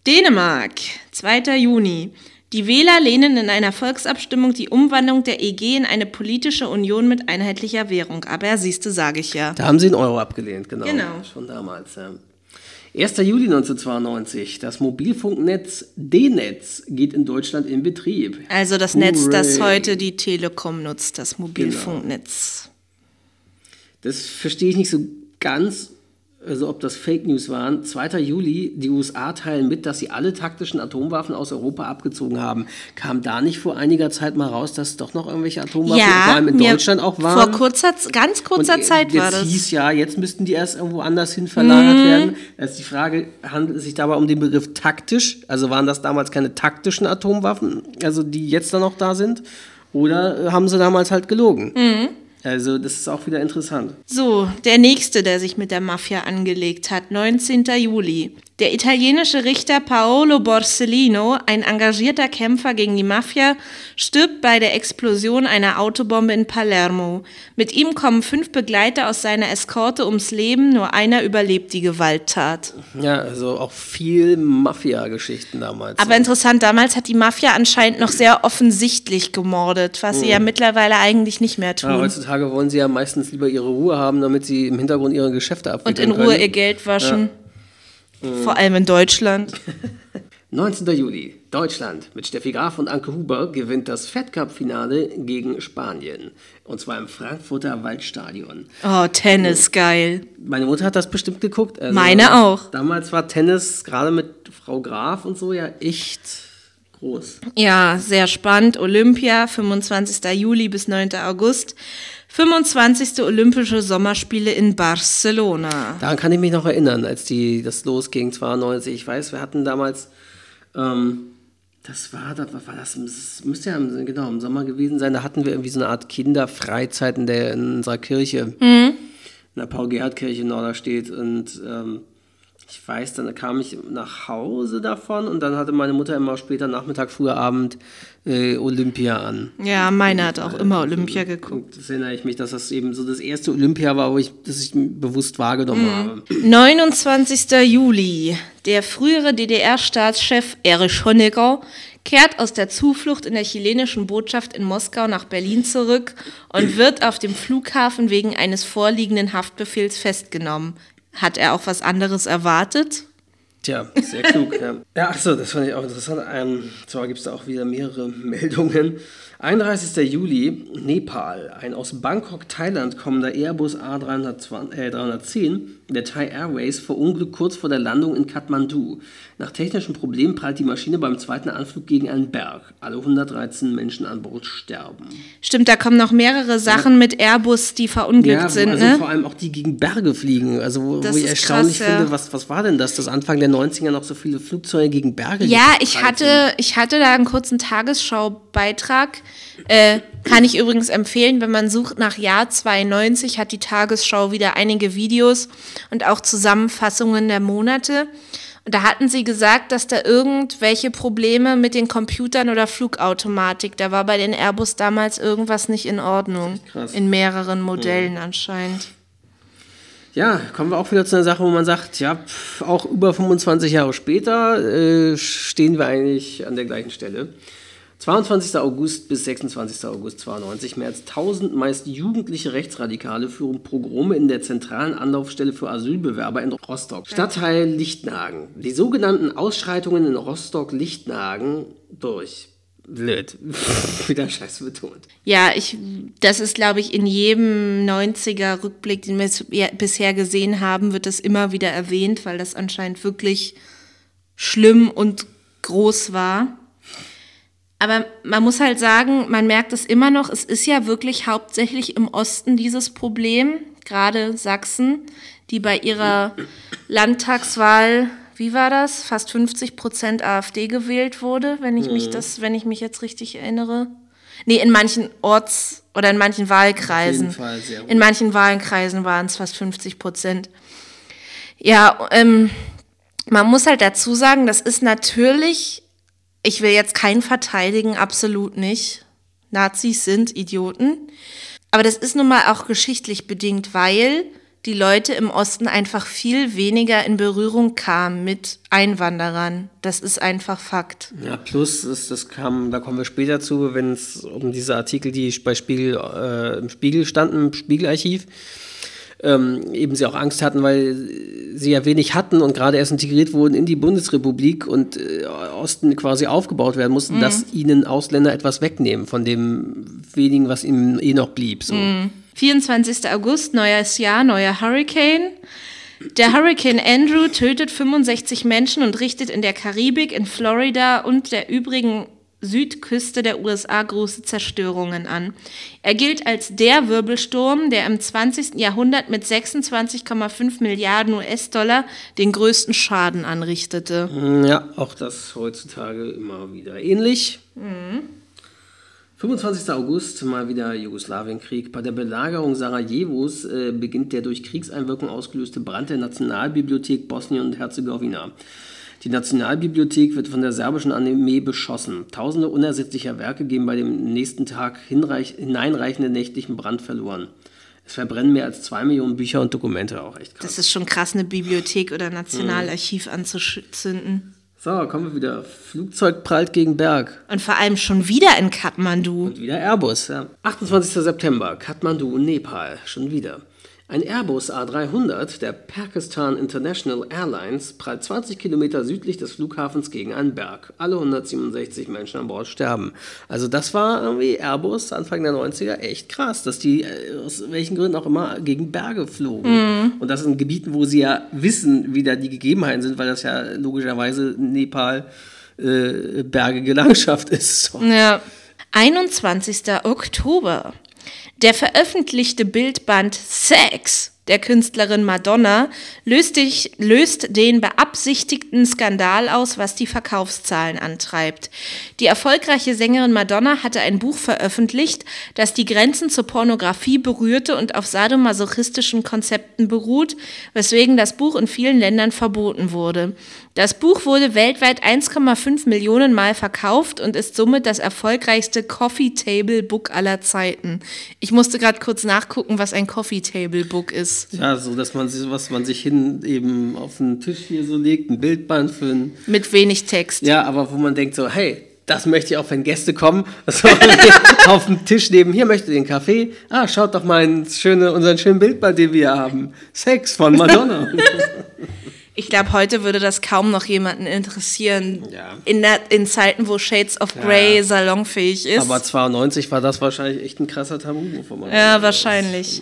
Dänemark, 2. Juni. Die Wähler lehnen in einer Volksabstimmung die Umwandlung der EG in eine politische Union mit einheitlicher Währung. Aber siehste, sage ich ja. Da haben sie einen Euro abgelehnt, genau. Genau. Schon damals, ja. 1. Juli 1992, das Mobilfunknetz D-Netz geht in Deutschland in Betrieb. Also das Netz, das Hooray. heute die Telekom nutzt, das Mobilfunknetz. Das verstehe ich nicht so ganz, also ob das Fake News waren. 2. Juli, die USA teilen mit, dass sie alle taktischen Atomwaffen aus Europa abgezogen haben. Kam da nicht vor einiger Zeit mal raus, dass doch noch irgendwelche Atomwaffen vor Ja, allem in Deutschland auch waren? vor kurzer, ganz kurzer Und Zeit jetzt war das. Mhm. hieß ja, jetzt müssten die erst irgendwo anders hin verlagert werden. Da ist die Frage, handelt es sich dabei um den Begriff taktisch? Also waren das damals keine taktischen Atomwaffen, also die jetzt dann noch da sind? Oder äh, haben sie damals halt gelogen? Mhm. Also das ist auch wieder interessant. So, der nächste, der sich mit der Mafia angelegt hat, 19. Juli. Der italienische Richter Paolo Borsellino, ein engagierter Kämpfer gegen die Mafia, stirbt bei der Explosion einer Autobombe in Palermo. Mit ihm kommen fünf Begleiter aus seiner Eskorte ums Leben, nur einer überlebt die Gewalttat. Ja, also auch viel Mafia-Geschichten damals. Aber interessant, damals hat die Mafia anscheinend noch sehr offensichtlich gemordet, was sie ja mittlerweile eigentlich nicht mehr ja, tun. heutzutage wollen sie ja meistens lieber ihre Ruhe haben, damit sie im Hintergrund ihre Geschäfte Und abwickeln in Ruhe können. ihr Geld waschen. Vor allem in Deutschland. 19. Juli. Deutschland mit Steffi Graf und Anke Huber gewinnt das Fed Cup-Finale gegen Spanien. Und zwar im Frankfurter Waldstadion. Oh, Tennis, geil. Meine Mutter hat das bestimmt geguckt. Also Meine auch. Damals war Tennis gerade mit Frau Graf und so ja echt groß. Ja, sehr spannend. Olympia, 25. Juli bis 9. August. 25. Olympische Sommerspiele in Barcelona. Daran kann ich mich noch erinnern, als die das losging, 92. Ich weiß, wir hatten damals, ähm, das war, das war das, das müsste ja im, genau im Sommer gewesen sein. Da hatten wir irgendwie so eine Art Kinderfreizeit in, der, in unserer Kirche, in der Paul-Gerhardt-Kirche in Norderstedt. Und ähm, ich weiß, dann kam ich nach Hause davon und dann hatte meine Mutter immer später Nachmittag, früher Abend äh, Olympia an. Ja, meine hat auch immer Olympia geguckt. Das erinnere ich mich, dass das eben so das erste Olympia war, wo ich das ich bewusst wahrgenommen habe. 29. Juli. Der frühere DDR-Staatschef Erich Honecker kehrt aus der Zuflucht in der chilenischen Botschaft in Moskau nach Berlin zurück und wird auf dem Flughafen wegen eines vorliegenden Haftbefehls festgenommen. Hat er auch was anderes erwartet? Tja, sehr klug. ja, ja achso, das fand ich auch interessant. Ähm, zwar gibt es da auch wieder mehrere Meldungen. 31. Juli, Nepal. Ein aus Bangkok, Thailand kommender Airbus A310, äh, 310 der Thai Airways verunglückt kurz vor der Landung in Kathmandu. Nach technischen Problemen prallt die Maschine beim zweiten Anflug gegen einen Berg. Alle 113 Menschen an Bord sterben. Stimmt, da kommen noch mehrere Sachen mit Airbus, die verunglückt Ja, sind, also ne? vor allem auch die gegen Berge fliegen. Also wo, Das wo ich erstaunlich krass, ja. finde, was, was war denn das, dass Anfang der 90er noch so viele Flugzeuge gegen Berge Ja, ich sind? hatte, ich hatte da einen kurzen Tagesschaubeitrag. Äh, kann ich übrigens empfehlen, wenn man sucht nach Jahr 92, hat die Tagesschau wieder einige Videos und auch Zusammenfassungen der Monate. Und da hatten sie gesagt, dass da irgendwelche Probleme mit den Computern oder Flugautomatik, da war bei den Airbus damals irgendwas nicht in Ordnung. Krass. In mehreren Modellen anscheinend. Ja, kommen wir auch wieder zu einer Sache, wo man sagt, ja, auch über 25 Jahre später äh, stehen wir eigentlich an der gleichen Stelle. 22. August bis 26. August 92. Mehr als 1000 meist jugendliche Rechtsradikale führen Pogrome in der zentralen Anlaufstelle für Asylbewerber in Rostock. Stadtteil Lichtenhagen. Die sogenannten Ausschreitungen in Rostock-Lichtenhagen durch. blöd. Wieder scheiße betont. Ja, ich, das ist, glaube ich, in jedem 90er-Rückblick, den wir bisher gesehen haben, wird das immer wieder erwähnt, weil das anscheinend wirklich schlimm und groß war. Aber man muss halt sagen, man merkt es immer noch, es ist ja wirklich hauptsächlich im Osten dieses Problem, gerade Sachsen, die bei ihrer Landtagswahl, wie war das, fast 50 Prozent AfD gewählt wurde, wenn ich mich das, wenn ich mich jetzt richtig erinnere. Nee, in manchen Orts- oder in manchen Wahlkreisen. In manchen Wahlkreisen waren es fast 50 Prozent. Ja, ähm, man muss halt dazu sagen, das ist natürlich, ich will jetzt keinen verteidigen, absolut nicht. Nazis sind Idioten. Aber das ist nun mal auch geschichtlich bedingt, weil die Leute im Osten einfach viel weniger in Berührung kamen mit Einwanderern. Das ist einfach Fakt. Ja, plus, ist, das kam, da kommen wir später zu, wenn es um diese Artikel, die bei Spiegel, äh, im Spiegel standen, im Spiegelarchiv, ähm, eben sie auch Angst hatten, weil sie ja wenig hatten und gerade erst integriert wurden in die Bundesrepublik und äh, Osten quasi aufgebaut werden mussten, dass ihnen Ausländer etwas wegnehmen von dem wenigen, was ihnen eh noch blieb. So. 24. August, neues Jahr, neuer Hurricane. Der Hurricane Andrew tötet 65 Menschen und richtet in der Karibik, in Florida und der übrigen Südküste der USA große Zerstörungen an. Er gilt als der Wirbelsturm, der im 20. Jahrhundert mit 26,5 Milliarden US-Dollar den größten Schaden anrichtete. Ja, auch das heutzutage immer wieder ähnlich. 25. August, mal wieder Jugoslawienkrieg. Bei der Belagerung Sarajevos äh, beginnt der durch Kriegseinwirkung ausgelöste Brand der Nationalbibliothek Bosnien und Herzegowina. Die Nationalbibliothek wird von der serbischen Armee beschossen. Tausende unersetzlicher Werke gehen bei dem nächsten Tag hineinreichenden nächtlichen Brand verloren. Es verbrennen mehr als zwei Millionen Bücher und Dokumente, auch echt krass. Das ist schon krass, eine Bibliothek oder Nationalarchiv anzuzünden. So, kommen wir wieder. Flugzeug prallt gegen Berg. Und vor allem schon wieder in Kathmandu. Und wieder Airbus. Ja. 28. September, Kathmandu, Nepal. Schon wieder. Ein Airbus A300 der Pakistan International Airlines prallt 20 Kilometer südlich des Flughafens gegen einen Berg. Alle 167 Menschen an Bord sterben. Also das war irgendwie Airbus Anfang der 90er echt krass, dass die äh, aus welchen Gründen auch immer gegen Berge flogen. Und das in Gebieten, wo sie ja wissen, wie da die Gegebenheiten sind, weil das ja logischerweise Nepal äh, bergige Landschaft ist. So. Ja. 21. Oktober. Der veröffentlichte Bildband Sex der Künstlerin Madonna löst, dich, löst den beabsichtigten Skandal aus, was die Verkaufszahlen antreibt. Die erfolgreiche Sängerin Madonna hatte ein Buch veröffentlicht, das die Grenzen zur Pornografie berührte und auf sadomasochistischen Konzepten beruht, weswegen das Buch in vielen Ländern verboten wurde. Das Buch wurde weltweit 1,5 Millionen Mal verkauft und ist somit das erfolgreichste Coffee Table Book aller Zeiten. Ich musste gerade kurz nachgucken, was ein Coffee Table Book ist. Ja, so dass man sich, was man sich hin eben auf den Tisch hier so legt, ein Bildband für ein, Mit wenig Text. ja, aber wo man denkt so, hey, das möchte ich auch, wenn Gäste kommen, so, auf dem Tisch neben, hier möchte den Kaffee, ah, schaut doch mal schöne, unseren schönen Bildband, den wir haben, Sex von Madonna. Ich glaube, heute würde das kaum noch jemanden interessieren. Ja. In, der, in Zeiten, wo Shades of Grey Ja. salonfähig ist. aber 92 war das wahrscheinlich echt ein krasser Tabu ja, wahrscheinlich.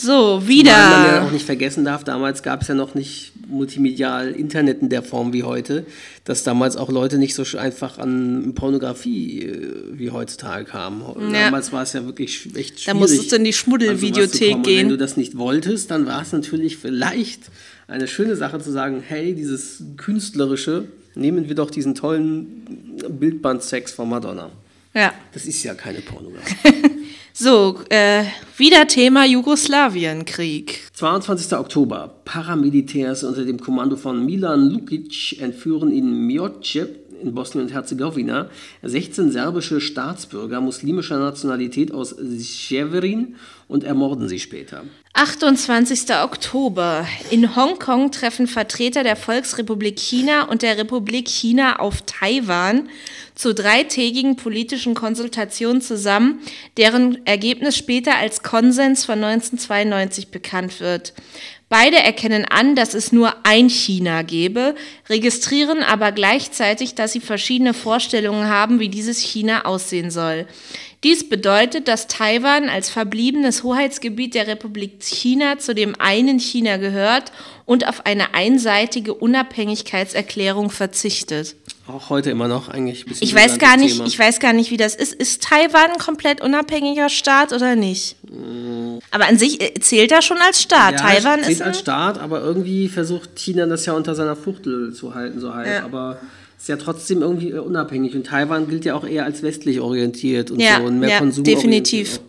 So, Weil man ja wieder. auch nicht vergessen darf, damals gab es ja noch nicht multimedial Internet in der Form wie heute, dass damals auch Leute nicht so einfach an Pornografie äh, wie heutzutage kamen. Ja. Damals war es ja wirklich echt schwierig. Da musstest du in die Schmuddelvideothek kommen. Und Wenn du gehen. das nicht wolltest, dann war es natürlich vielleicht eine schöne Sache zu sagen, hey, dieses Künstlerische, nehmen wir doch diesen tollen Bildband-Sex von Madonna. Ja. Das ist ja keine Pornografie. So, äh, wieder Thema Jugoslawienkrieg. 22. Oktober. Paramilitärs unter dem Kommando von Milan Lukic entführen in Mioce in Bosnien und Herzegowina 16 serbische Staatsbürger muslimischer Nationalität aus Severin und ermorden sie später. 28. Oktober. In Hongkong treffen Vertreter der Volksrepublik China und der Republik China auf Taiwan zu dreitägigen politischen Konsultationen zusammen, deren Ergebnis später als Konsens von 1992 bekannt wird. Beide erkennen an, dass es nur ein China gebe, registrieren aber gleichzeitig, dass sie verschiedene Vorstellungen haben, wie dieses China aussehen soll. Dies bedeutet, dass Taiwan als verbliebenes Hoheitsgebiet der Republik China zu dem einen China gehört und auf eine einseitige Unabhängigkeitserklärung verzichtet. Auch heute immer noch eigentlich. Ich weiß gar nicht, Thema. ich weiß gar nicht, wie das ist. Ist Taiwan ein komplett unabhängiger Staat oder nicht? Aber an sich äh, zählt er schon als Staat. Ja, Taiwan steht ist als Staat, aber irgendwie versucht China das ja unter seiner Fuchtel zu halten, so halb. Ja. Aber ist ja trotzdem irgendwie äh, unabhängig. Und Taiwan gilt ja auch eher als westlich orientiert und Ja, so und mehr ja, Konsum. definitiv.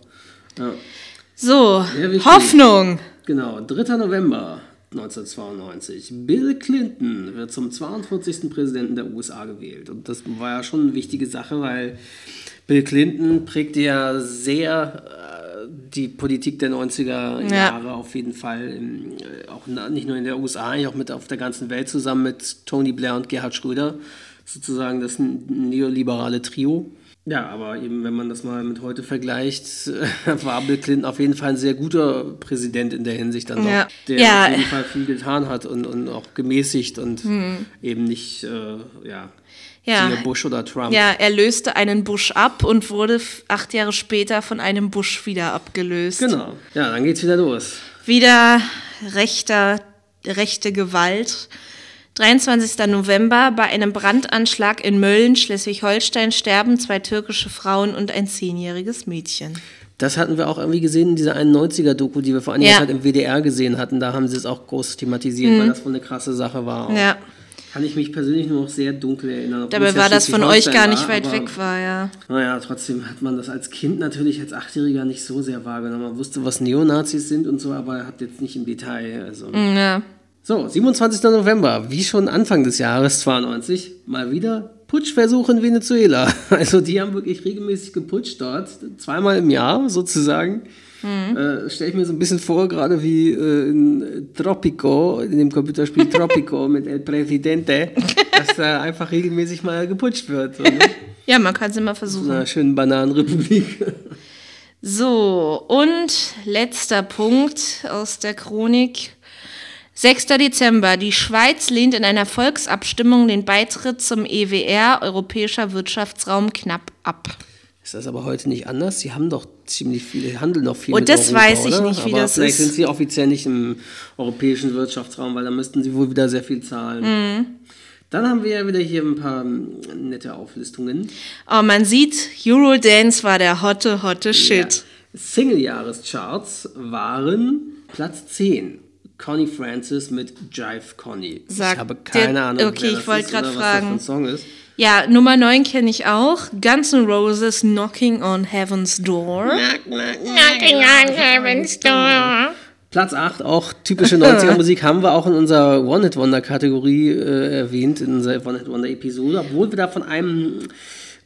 Ja. so. Hoffnung. Genau, 3. November 1992. Bill Clinton wird zum 42. Präsidenten der USA gewählt. Und das war ja schon eine wichtige Sache, weil Bill Clinton prägte ja sehr äh, die Politik der 90er Jahre auf jeden Fall. In, äh, auch nicht nur in der USA, auch mit auf der ganzen Welt zusammen mit Tony Blair und Gerhard Schröder. Sozusagen das neoliberale Trio. Ja, aber eben, wenn man das mal mit heute vergleicht, war Bill Clinton auf jeden Fall ein sehr guter Präsident in der Hinsicht dann Ja. der Ja. auf jeden Fall viel getan hat und, und auch gemäßigt und eben nicht, äh, ja, Ja. Bush oder Trump. Ja, er löste einen Bush ab und wurde acht Jahre später von einem Bush wieder abgelöst. Genau. Ja, dann geht's wieder los. Wieder rechter, rechte Gewalt. 23. November bei einem Brandanschlag in Mölln, Schleswig-Holstein, sterben zwei türkische Frauen und ein zehnjähriges Mädchen. Das hatten wir auch irgendwie gesehen in dieser 91er-Doku, die wir vor einiger Ja. Zeit im WDR gesehen hatten. Da haben sie es auch groß thematisiert, weil das wohl eine krasse Sache war. auch. Mhm. Ja. Kann ich mich persönlich nur noch sehr dunkel erinnern. Dabei ja war das von euch gar nicht war, weit weg war, ja. Naja, trotzdem hat man das als Kind natürlich als Achtjähriger nicht so sehr wahrgenommen. Man wusste, was Neonazis sind und so, aber hat jetzt nicht im Detail. Also. Ja. So, 27. November, wie schon Anfang des Jahres 92, mal wieder Putschversuch in Venezuela. Also die haben wirklich regelmäßig geputscht dort, zweimal im Jahr sozusagen. Äh, Stelle ich mir so ein bisschen vor, gerade wie äh, in Tropico, in dem Computerspiel Tropico mit El Presidente, dass da einfach regelmäßig mal geputscht wird. So, ne? Ja, man kann es immer In versuchen. einer schönen Bananenrepublik. So, und letzter Punkt aus der Chronik. 6. Dezember. Die Schweiz lehnt in einer Volksabstimmung den Beitritt zum EWR, Europäischer Wirtschaftsraum, knapp ab. Ist das aber heute nicht anders? Sie haben doch ziemlich viele, handeln noch viel Und mit das Europa, weiß ich oder? nicht, wie aber das vielleicht ist. sind sie offiziell nicht im europäischen Wirtschaftsraum, weil da müssten sie wohl wieder sehr viel zahlen. Mhm. Dann haben wir ja wieder hier ein paar ähm, nette Auflistungen. Oh, man sieht, Eurodance war der hotte, hotte Shit. Ja. Single-Jahrescharts waren Platz 10. Connie Francis mit Jive Connie. Sag ich habe keine der- Ahnung, okay, wer ich das wollte ist grad oder was fragen. das für ein Song ist. Ja, Nummer 9 kenne ich auch. Guns N' Roses, Knocking on Heaven's Door. Knocking on heaven's door. Platz 8, auch typische 90er-Musik, haben wir auch in unserer One-Hit-Wonder-Kategorie äh, erwähnt, in unserer One-Hit-Wonder-Episode, obwohl wir da von einem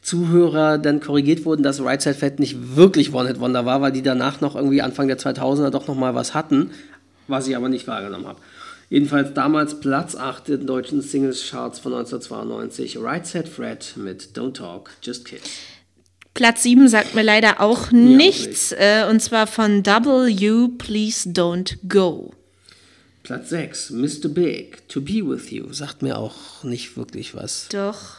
Zuhörer dann korrigiert wurden, dass Right Side Fat nicht wirklich One-Hit-Wonder war, weil die danach noch irgendwie Anfang der 2000er doch noch mal was hatten, was ich aber nicht wahrgenommen habe. Jedenfalls damals Platz 8 der deutschen Singles-Charts von 1992, Right Side Fred mit Don't Talk, Just Kiss. Platz 7 sagt mir leider auch nichts. Äh, und zwar von W, Please Don't Go. Platz 6, Mr. Big, To Be With You, sagt mir auch nicht wirklich was. Doch.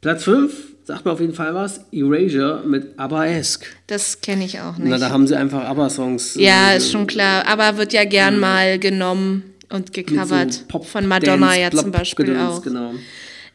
Platz 5, sagt mir auf jeden Fall was, Erasure mit ABBA-esque. Das kenne ich auch Na, nicht. da haben sie einfach ABBA-Songs. Ja, äh, ist schon klar. Aber wird ja gern mal genommen und gecovert. so Pop- Von Madonna Dance, ja Plop- zum Beispiel Gedöns, auch. Genau.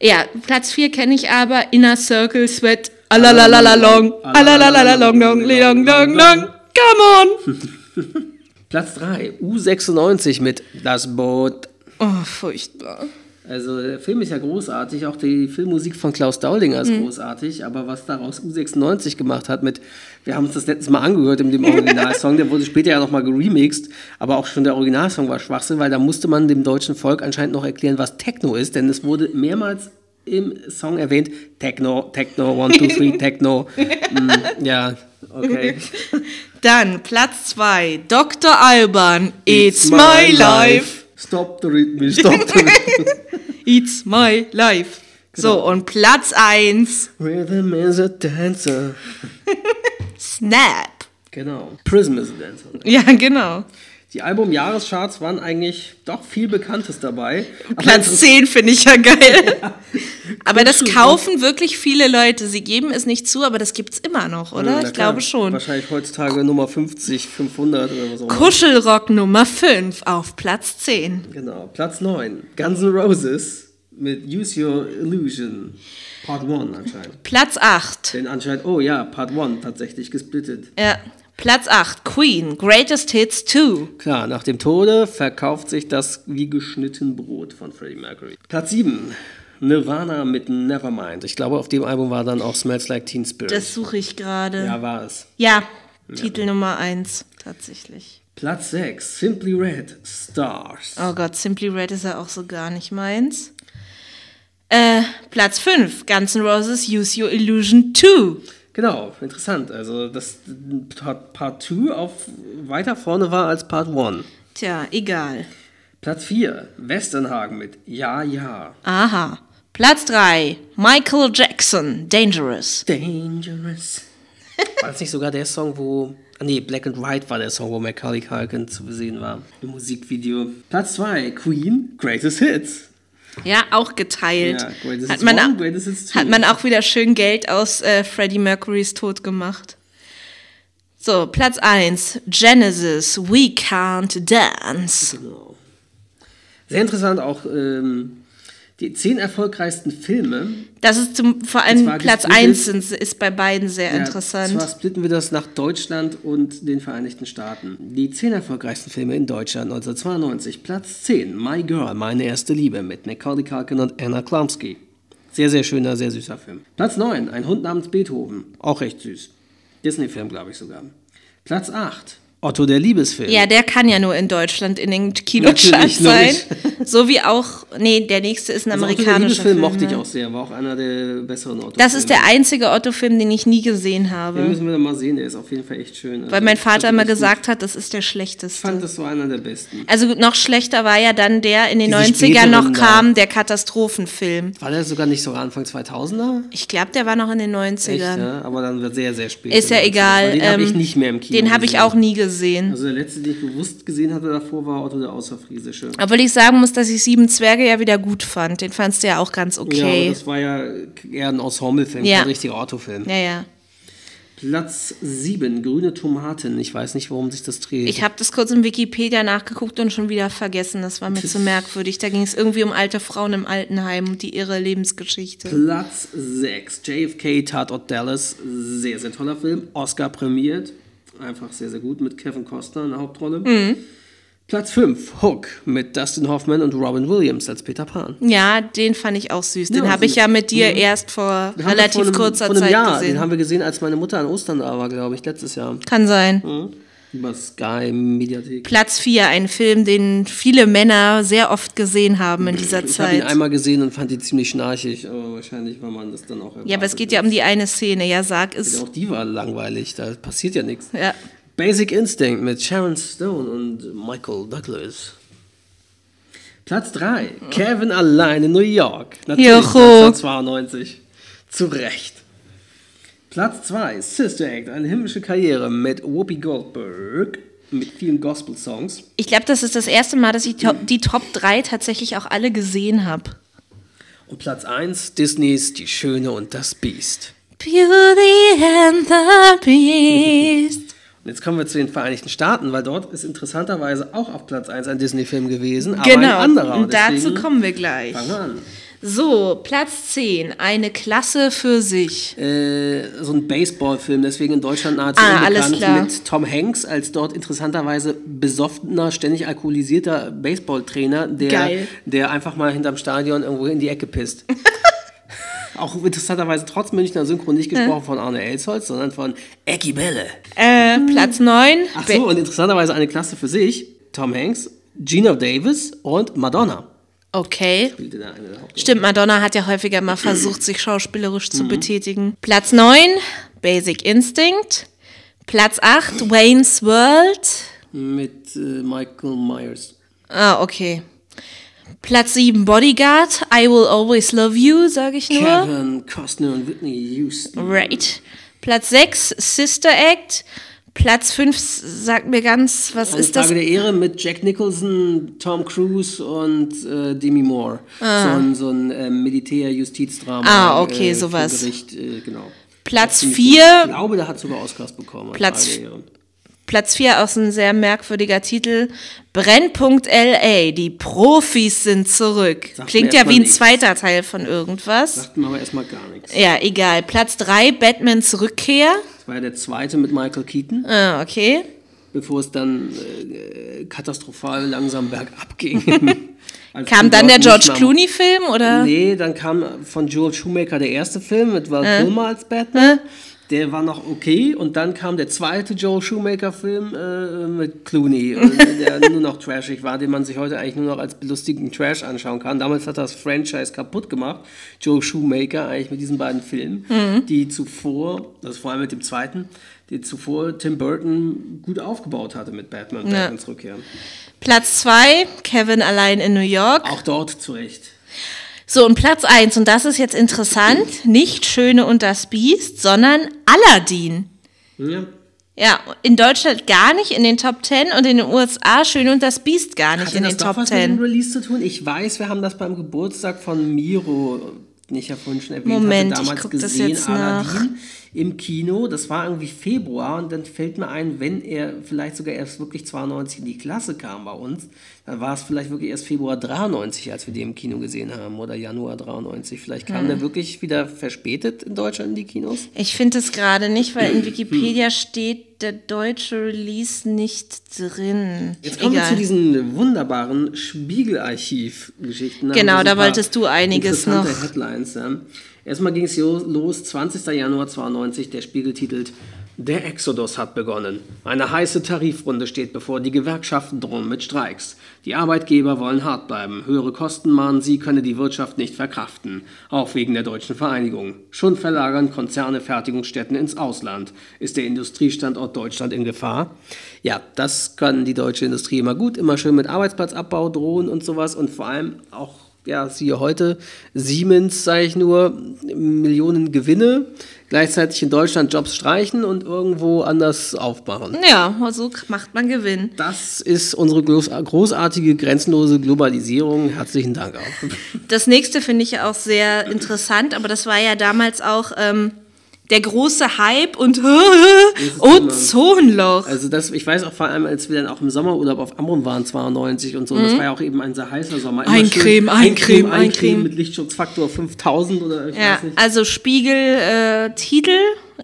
Ja, Platz 4 kenne ich aber. Inner Circle Sweat. Alalalalong. Alalalalong. Long, long, long, long. Come on. Platz 3, U96 mit Das Boot. Oh, furchtbar. Also der Film ist ja großartig, auch die Filmmusik von Klaus Daulinger Mhm. ist großartig, aber was daraus U96 gemacht hat mit, wir haben uns das letztes Mal angehört in dem Originalsong, der wurde später ja nochmal geremixed, aber auch schon der Originalsong war Schwachsinn, weil da musste man dem deutschen Volk anscheinend noch erklären, was Techno ist, denn es wurde mehrmals im Song erwähnt, Techno, Techno, One, Two, Three, Techno. Mm, ja, okay. Dann Platz 2. Dr. Alban. It's, my life. Stop the rhythm, stop the rhythm. It's my life. So, und Platz 1. Rhythm is a dancer. Snap. Genau. Prism is a dancer. Ja, genau. Die Album-Jahrescharts waren eigentlich doch viel Bekanntes dabei. Platz 10 finde ich ja geil. aber das kaufen wirklich viele Leute. Sie geben es nicht zu, aber das gibt's immer noch, oder? Na ich klar, glaube schon. Wahrscheinlich heutzutage Nummer 50, 500 oder was auch immer. Kuschelrock Nummer 5 auf Platz 10. Genau, Platz 9. Guns N' Roses mit Use Your Illusion. Part 1 anscheinend. Platz 8. Denn anscheinend, oh ja, Part 1 tatsächlich gesplittet. Ja. Platz 8. Queen. Greatest Hits 2. Klar, nach dem Tode verkauft sich das wie geschnitten Brot von Freddie Mercury. Platz 7. Nirvana mit Nevermind. Ich glaube, auf dem Album war dann auch Smells Like Teen Spirit. Das suche ich gerade. ja, war es. Ja, Titel Nummer 1, tatsächlich. Platz 6. Simply Red. Stars. Oh Gott, Simply Red ist ja auch so gar nicht meins. Äh, Platz 5, Guns N' Roses Use Your Illusion 2. Genau, interessant. Also, dass Part 2 auf weiter vorne war als Part 1. Tja, egal. Platz 4. Westernhagen mit Ja, ja. Aha. Platz 3, Michael Jackson, Dangerous. Dangerous. War das nicht sogar der Song, wo. Ah, nee, Black and White war der Song, wo Macaulay Culkin zu sehen war. Im Musikvideo. Platz 2. Queen, Greatest Hits. Ja, auch geteilt. Ja, hat, man, Hits two. hat man auch wieder schön Geld aus äh, Freddie Mercurys Tod gemacht. So, Platz 1, Genesis, We Can't Dance. Genau. Sehr interessant auch ähm, die zehn erfolgreichsten Filme. Das ist zum, vor Und allem Platz gesplittet. 1 sind, ist bei beiden sehr Ja, interessant. zwar splitten wir das nach Deutschland und den Vereinigten Staaten. Die zehn erfolgreichsten Filme in Deutschland 1992. Platz 10, My Girl, meine erste Liebe mit Macaulay Culkin und Anna Klumsky. Sehr, sehr schöner, sehr süßer Film. Platz 9, Ein Hund namens Beethoven. Auch recht süß. Disney-Film, glaube ich sogar. Platz 8, Otto der Liebesfilm. Ja, der kann ja nur in Deutschland in den Kinocharts sein. So wie auch, nee, der nächste ist ein also Otto der amerikanischer Liebesfilm Film. mochte ich ne? auch sehr, war auch einer der besseren Otto Das ist der einzige Otto-Film, den ich nie gesehen Den habe. müssen wir dann mal sehen, der ist auf jeden Fall echt schön. Weil Also, mein das Vater immer echt gut. gesagt hat, das ist der Ich fand, schlechteste. das war einer der besten. Also noch schlechter war ja dann der in den Diese 90ern späteren noch kam, der Katastrophenfilm. War der sogar nicht sogar Anfang 2000er? Ich glaube, der war noch in den 90ern. Echt, ja? Aber dann wird sehr, sehr spät. Ist ja Weil egal. Den habe ich ähm, nicht mehr im Kino Den habe ich auch nie gesehen. Also der letzte, den ich bewusst gesehen hatte davor, war Otto der Außerfriesische. Obwohl ich sagen muss, dass ich Sieben Zwerge ja wieder gut fand. Den fandst du ja auch ganz Ja, okay. aber das war ja eher ein Ensemble-Film, Ja. kein richtiger Otto-Film. Ja, ja. Platz 7, grüne Tomaten. Ich weiß nicht, worum sich das dreht. Ich habe das kurz im Wikipedia nachgeguckt und schon wieder vergessen. Das war mir zu merkwürdig. Da ging es irgendwie um alte Frauen im Altenheim und die ihre Lebensgeschichte. Platz 6, JFK Tatort Dallas. Sehr, sehr toller Film. Oscar prämiert. Einfach sehr, sehr gut mit Kevin Costner in der Hauptrolle. Mhm. Platz 5, Hook mit Dustin Hoffman und Robin Williams als Peter Pan. Ja, den fand ich auch süß. Den Ja, habe ich ja mit dir mhm. erst vor relativ vor einem, kurzer vor einem Zeit Jahr. gesehen. Den haben wir gesehen, als meine Mutter an Ostern da war, glaube ich, letztes Jahr. Kann sein. Über Sky Mediathek. Platz 4, ein Film, den viele Männer sehr oft gesehen haben in dieser Ich habe ihn Zeit. einmal gesehen und fand ihn ziemlich schnarchig, aber wahrscheinlich war man das dann auch Ja, aber es geht ja um die eine Szene. Ja, sag es. Auch die war langweilig, da passiert ja nichts. Ja. Basic Instinct mit Sharon Stone und Michael Douglas. Platz 3, Kevin allein in New York. Natürlich, Juhu. 1992. Zu Recht. Platz 2, Sister Act, eine himmlische Karriere mit Whoopi Goldberg, mit vielen Gospel-Songs. Ich glaube, das ist das erste Mal, dass ich to die Top 3 tatsächlich auch alle gesehen habe. Und Platz 1, Disneys Die Schöne und das Biest. Beauty and the Beast. Und jetzt kommen wir zu den Vereinigten Staaten, weil dort ist interessanterweise auch auf Platz 1 ein Disney-Film gewesen, aber genau, ein anderer. und dazu kommen wir gleich. Fangen wir an. So, Platz 10, eine Klasse für sich. Äh, so ein Baseballfilm, deswegen in Deutschland nahezu Ah, alles unbekannt, klar. mit Tom Hanks als dort interessanterweise besoffener, ständig alkoholisierter Baseballtrainer, der, Geil. der einfach mal hinterm Stadion irgendwo in die Ecke pisst. Auch interessanterweise trotz Münchner Synchron nicht gesprochen von Arne Elsholz, sondern von Ecki Belle. Äh, Platz 9, Ach so, und interessanterweise eine Klasse für sich. Tom Hanks, Gina Davis und Madonna. Okay. Stimmt, Madonna hat ja häufiger mal versucht, sich schauspielerisch Mhm. zu betätigen. Platz 9, Basic Instinct. Platz 8, Wayne's World. Mit äh, Michael Myers. Ah, okay. Platz 7, Bodyguard. I will always love you, sage ich nur. Kevin Costner und Whitney Houston. Right. Platz 6, Sister Act. Platz 5 sagt mir ganz, was Eine ist das? Frage der Ehre mit Jack Nicholson, Tom Cruise und äh, Demi Moore. So ein, so ein äh, Militär-Justizdrama. Ah, okay, äh, sowas. Gericht, äh, genau. Platz Ziemlich 4 gut. Ich glaube, der hat sogar Oscars bekommen. Platz- Frage der Ehre. Platz 4 auch so ein sehr merkwürdiger Titel. Brennpunkt LA, die Profis sind zurück. Sagt Klingt ja wie ein nichts. zweiter Teil von irgendwas. Sagt mir aber erstmal gar nichts. Ja, egal. Platz 3, Batmans Rückkehr. Das war ja der zweite mit Michael Keaton, Ah, okay. bevor es dann äh, katastrophal langsam bergab ging. Als Kam dann der George Clooney-Film oder? Nee, dann kam von Joel Schumacher der erste Film mit Val Äh. Kilmer als Batman. Der war noch okay. Und dann kam der zweite Joel Schumacher-Film äh, mit Clooney, äh, der nur noch trashig war, den man sich heute eigentlich nur noch als belustigenden Trash anschauen kann. Damals hat das Franchise kaputt gemacht, Joel Schumacher eigentlich mit diesen beiden Filmen, Mhm. die zuvor, das vor allem mit dem zweiten, die zuvor Tim Burton gut aufgebaut hatte mit Batman und Ja. Batmans Rückkehr. Platz 2, Kevin allein in New York. Auch dort zurecht. So, und Platz 1, und das ist jetzt interessant, nicht Schöne und das Biest, sondern Aladdin. Ja. Ja, in Deutschland gar nicht in den Top 10 und in den USA Schöne und das Biest gar nicht Hatte in das den Top was mit dem 10. Release zu tun? Ich weiß, wir haben das beim Geburtstag von Miro, den ich ja vorhin schon erwähnt Moment, hatte, ich damals guck das jetzt nach. Im Kino. Das war irgendwie Februar und dann fällt mir ein, wenn er vielleicht sogar erst wirklich 92 in die Klasse kam bei uns, dann war es vielleicht wirklich erst Februar 93, als wir den im Kino gesehen haben oder Januar 93. Vielleicht kam Hm. der wirklich wieder verspätet in Deutschland in die Kinos. Ich finde es gerade nicht, weil in Wikipedia steht der deutsche Release nicht drin. Jetzt kommen wir Egal. zu diesen wunderbaren Spiegelarchiv-Geschichten. Genau, wir da wolltest du einiges noch. Headlines. Ja. Erstmal ging es los, 20. Januar 92, der Spiegel titelt Der Exodus hat begonnen. Eine heiße Tarifrunde steht bevor. Die Gewerkschaften drohen mit Streiks. Die Arbeitgeber wollen hart bleiben. Höhere Kosten mahnen sie, könne die Wirtschaft nicht verkraften. Auch wegen der deutschen Vereinigung. Schon verlagern Konzerne Fertigungsstätten ins Ausland. Ist der Industriestandort Deutschland in Gefahr? Ja, das kann die deutsche Industrie immer gut, immer schön mit Arbeitsplatzabbau drohen und sowas und vor allem auch ja, siehe heute, Siemens, sage ich nur, Millionen Gewinne, gleichzeitig in Deutschland Jobs streichen und irgendwo anders aufbauen. Ja, so macht man Gewinn. Das ist unsere groß, großartige, grenzenlose Globalisierung. Herzlichen Dank auch. Das nächste finde ich auch sehr interessant, aber das war ja damals auch ähm, der große Hype und Ozonloch. Also das, ich weiß auch vor allem, als wir dann auch im Sommerurlaub auf Amrum waren, 92 und so, das war ja auch eben ein sehr heißer Sommer. Immer eincremen, eincremen, eincremen. mit Lichtschutzfaktor 5000 oder ich Ja, weiß nicht. also Spiegel äh, Titel,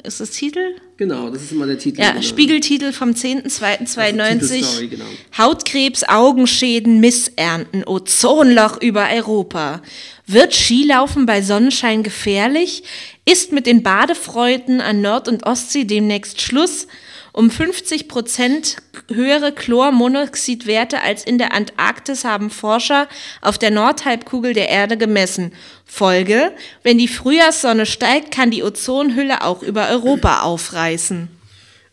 ist das Titel? Genau, das ist immer der Titel. Ja, genau. Spiegeltitel vom 10.02.92. Titelstory, genau. Hautkrebs, Augenschäden, Missernten, Ozonloch über Europa. Wird Skilaufen bei Sonnenschein gefährlich? Ist mit den Badefreuden an Nord- und Ostsee demnächst Schluss? Um 50 Prozent höhere Chlormonoxidwerte als in der Antarktis haben Forscher auf der Nordhalbkugel der Erde gemessen. Folge, wenn die Frühjahrssonne steigt, kann die Ozonhülle auch über Europa aufreißen.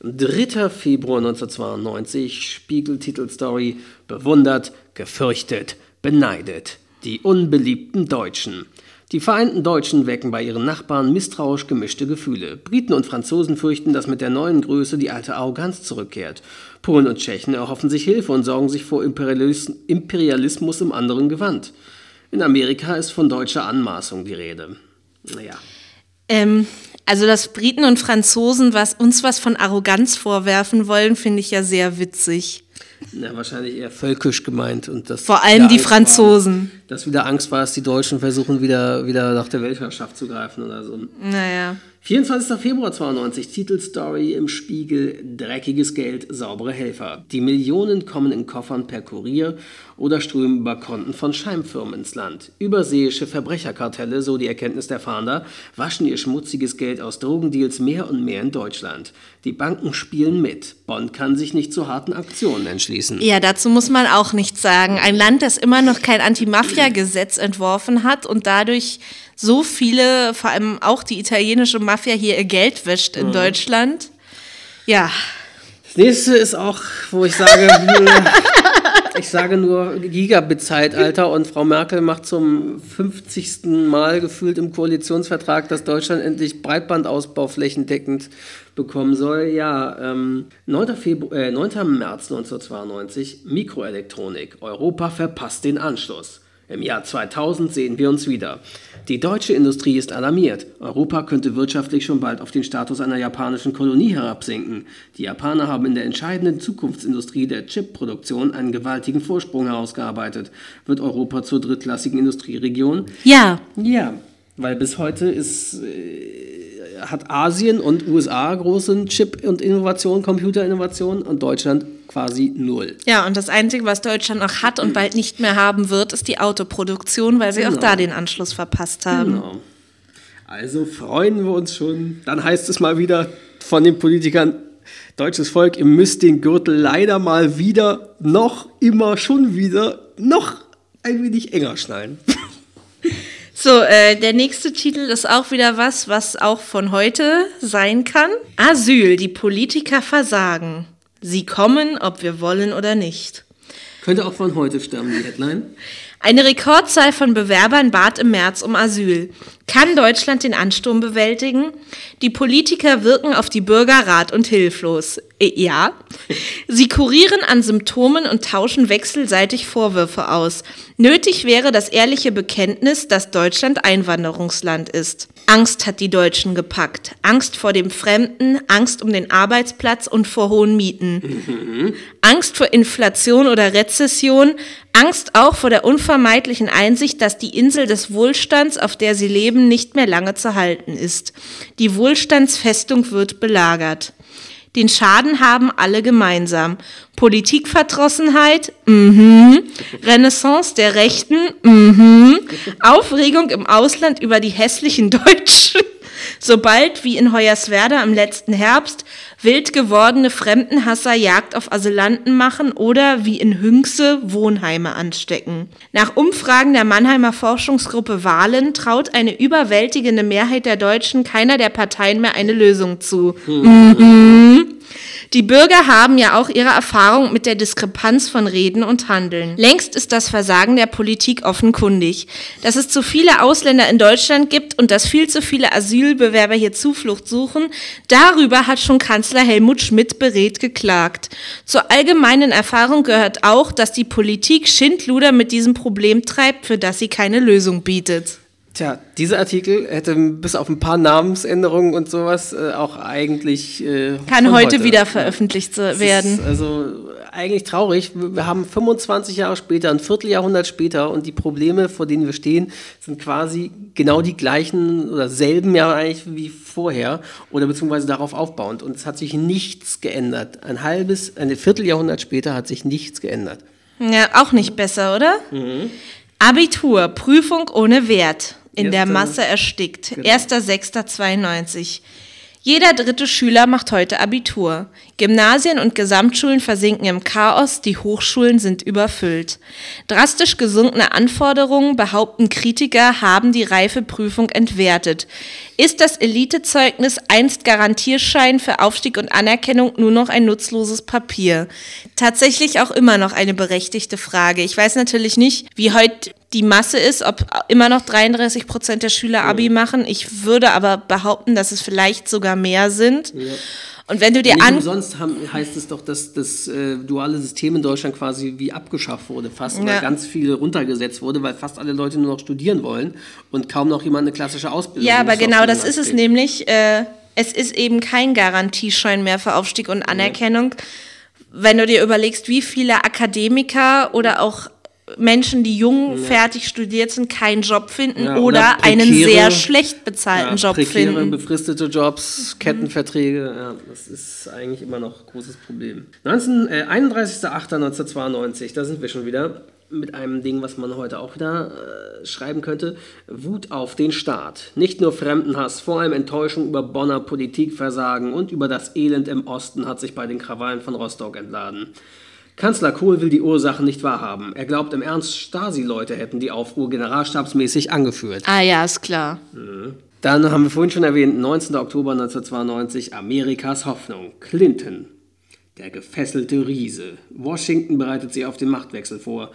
3. Februar 1992, Spiegel-Titelstory, bewundert, gefürchtet, beneidet. Die unbeliebten Deutschen. Die vereinten Deutschen wecken bei ihren Nachbarn misstrauisch gemischte Gefühle. Briten und Franzosen fürchten, dass mit der neuen Größe die alte Arroganz zurückkehrt. Polen und Tschechen erhoffen sich Hilfe und sorgen sich vor Imperialis Imperialismus im anderen Gewand. In Amerika ist von deutscher Anmaßung die Rede. Naja. Ähm, also, dass Briten und Franzosen was, uns was von Arroganz vorwerfen wollen, finde ich ja sehr witzig. Na, wahrscheinlich eher völkisch gemeint. Und das Vor allem die Angst Franzosen. War, dass wieder Angst war, dass die Deutschen versuchen, wieder, wieder nach der Weltherrschaft zu greifen oder so. Naja. 24. Februar 92, Titelstory im Spiegel, dreckiges Geld, saubere Helfer. Die Millionen kommen in Koffern per Kurier oder strömen über Konten von Scheimfirmen ins Land. Überseeische Verbrecherkartelle, so die Erkenntnis der Fahnder, waschen ihr schmutziges Geld aus Drogendeals mehr und mehr in Deutschland. Die Banken spielen mit. Bonn kann sich nicht zu harten Aktionen entschließen. Ja, dazu muss man auch nichts sagen. Ein Land, das immer noch kein Anti-Mafia-Gesetz entworfen hat und dadurch so viele, vor allem auch die italienische Mafia hier ihr Geld wäscht in Deutschland. Ja, Das nächste ist auch, wo ich sage, Ich sage nur Gigabit-Zeitalter und Frau Merkel macht zum 50. Mal gefühlt im Koalitionsvertrag, dass Deutschland endlich Breitbandausbau flächendeckend bekommen soll. Ja, ähm, 9. Februar, äh, 9. März 1992, Mikroelektronik. Europa verpasst den Anschluss. Im Jahr 2000 sehen wir uns wieder. Die deutsche Industrie ist alarmiert. Europa könnte wirtschaftlich schon bald auf den Status einer japanischen Kolonie herabsinken. Die Japaner haben in der entscheidenden Zukunftsindustrie der Chipproduktion einen gewaltigen Vorsprung herausgearbeitet. Wird Europa zur drittklassigen Industrieregion? Ja. Ja, weil bis heute ist, äh, hat Asien und USA große Chip- und Innovation, Computerinnovation und Deutschland quasi null. Ja, und das Einzige, was Deutschland noch hat und bald nicht mehr haben wird, ist die Autoproduktion, weil sie auch Genau. da den Anschluss verpasst haben. Genau. Also freuen wir uns schon. Dann heißt es mal wieder von den Politikern, deutsches Volk, ihr müsst den Gürtel leider mal wieder, noch immer, schon wieder, noch ein wenig enger schnallen. So, äh, der nächste Titel ist auch wieder was, was auch von heute sein kann. Asyl, die Politiker versagen. Sie kommen, ob wir wollen oder nicht. Könnte auch von heute stammen, die Headline. Eine Rekordzahl von Bewerbern bat im März um Asyl. Kann Deutschland den Ansturm bewältigen? Die Politiker wirken auf die Bürger rat und hilflos. Äh, Ja. Sie kurieren an Symptomen und tauschen wechselseitig Vorwürfe aus. Nötig wäre das ehrliche Bekenntnis, dass Deutschland Einwanderungsland ist. Angst hat die Deutschen gepackt. Angst vor dem Fremden, Angst um den Arbeitsplatz und vor hohen Mieten. Angst vor Inflation oder Rezession, Angst auch vor der unvermeidlichen Einsicht, dass die Insel des Wohlstands, auf der sie leben, nicht mehr lange zu halten ist. Die Wohlstandsfestung wird belagert. Den Schaden haben alle gemeinsam. Politikverdrossenheit, mhm. Renaissance der Rechten, mhm. Aufregung im Ausland über die hässlichen Deutschen. Sobald, wie in Hoyerswerda im letzten Herbst, wild gewordene Fremdenhasser Jagd auf Asylanten machen oder wie in Hünxe Wohnheime anstecken. Nach Umfragen der Mannheimer Forschungsgruppe Wahlen traut eine überwältigende Mehrheit der Deutschen keiner der Parteien mehr eine Lösung zu. Mhm. Die Bürger haben ja auch ihre Erfahrung mit der Diskrepanz von Reden und Handeln. Längst ist das Versagen der Politik offenkundig. Dass es zu viele Ausländer in Deutschland gibt und dass viel zu viele Asylbewerber hier Zuflucht suchen, darüber hat schon Kanzler Helmut Schmidt beredt geklagt. Zur allgemeinen Erfahrung gehört auch, dass die Politik Schindluder mit diesem Problem treibt, für das sie keine Lösung bietet. Tja, dieser Artikel hätte bis auf ein paar Namensänderungen und sowas äh, auch eigentlich. Äh, Kann von heute, wieder veröffentlicht Das werden. Also eigentlich traurig. Wir haben 25 Jahre später, ein Vierteljahrhundert später und die Probleme, vor denen wir stehen, sind quasi genau die gleichen oder selben ja eigentlich wie vorher oder beziehungsweise darauf aufbauend. Und es hat sich nichts geändert. Ein halbes, ein Vierteljahrhundert später hat sich nichts geändert. Ja, auch nicht besser, oder? Abitur, Prüfung ohne Wert, in der Masse erstickt. Genau. 1.6.92. Jeder dritte Schüler macht heute Abitur. Gymnasien und Gesamtschulen versinken im Chaos, die Hochschulen sind überfüllt. Drastisch gesunkene Anforderungen, behaupten Kritiker, haben die Reifeprüfung entwertet. Ist das Elitezeugnis einst Garantierschein für Aufstieg und Anerkennung nur noch ein nutzloses Papier? Tatsächlich auch immer noch eine berechtigte Frage. Ich weiß natürlich nicht, wie heute die Masse ist, ob immer noch 33 Prozent der Schüler Abi machen. Ich würde aber behaupten, dass es vielleicht sogar mehr sind. Und wenn du dir Nicht an umsonst haben, heißt es doch, dass das äh, duale System in Deutschland quasi wie abgeschafft wurde, fast, Ja. weil ganz viel runtergesetzt wurde, weil fast alle Leute nur noch studieren wollen und kaum noch jemand eine klassische Ausbildung Ja, aber genau das ist es nämlich. Äh, es ist eben kein Garantieschein mehr für Aufstieg und Anerkennung. Wenn du dir überlegst, wie viele Akademiker oder auch Menschen, die jung fertig studiert sind, keinen Job finden Ja, oder, oder einen prekäre- sehr schlecht bezahlten ja, Job prekäre, finden. befristete Jobs, Kettenverträge, ja, das ist eigentlich immer noch ein großes Problem. 19, äh, 31.08.1992, da sind wir schon wieder mit einem Ding, was man heute auch wieder äh, schreiben könnte. Wut auf den Staat. Nicht nur Fremdenhass, vor allem Enttäuschung über Bonner Politikversagen und über das Elend im Osten hat sich bei den Krawallen von Rostock entladen. Kanzler Kohl will die Ursachen nicht wahrhaben. Er glaubt im Ernst, Stasi-Leute hätten die Aufruhr generalstabsmäßig angeführt. Ah ja, ist klar. Dann haben wir vorhin schon erwähnt, 19. Oktober 1992, Amerikas Hoffnung, Clinton. Der gefesselte Riese. Washington bereitet sich auf den Machtwechsel vor.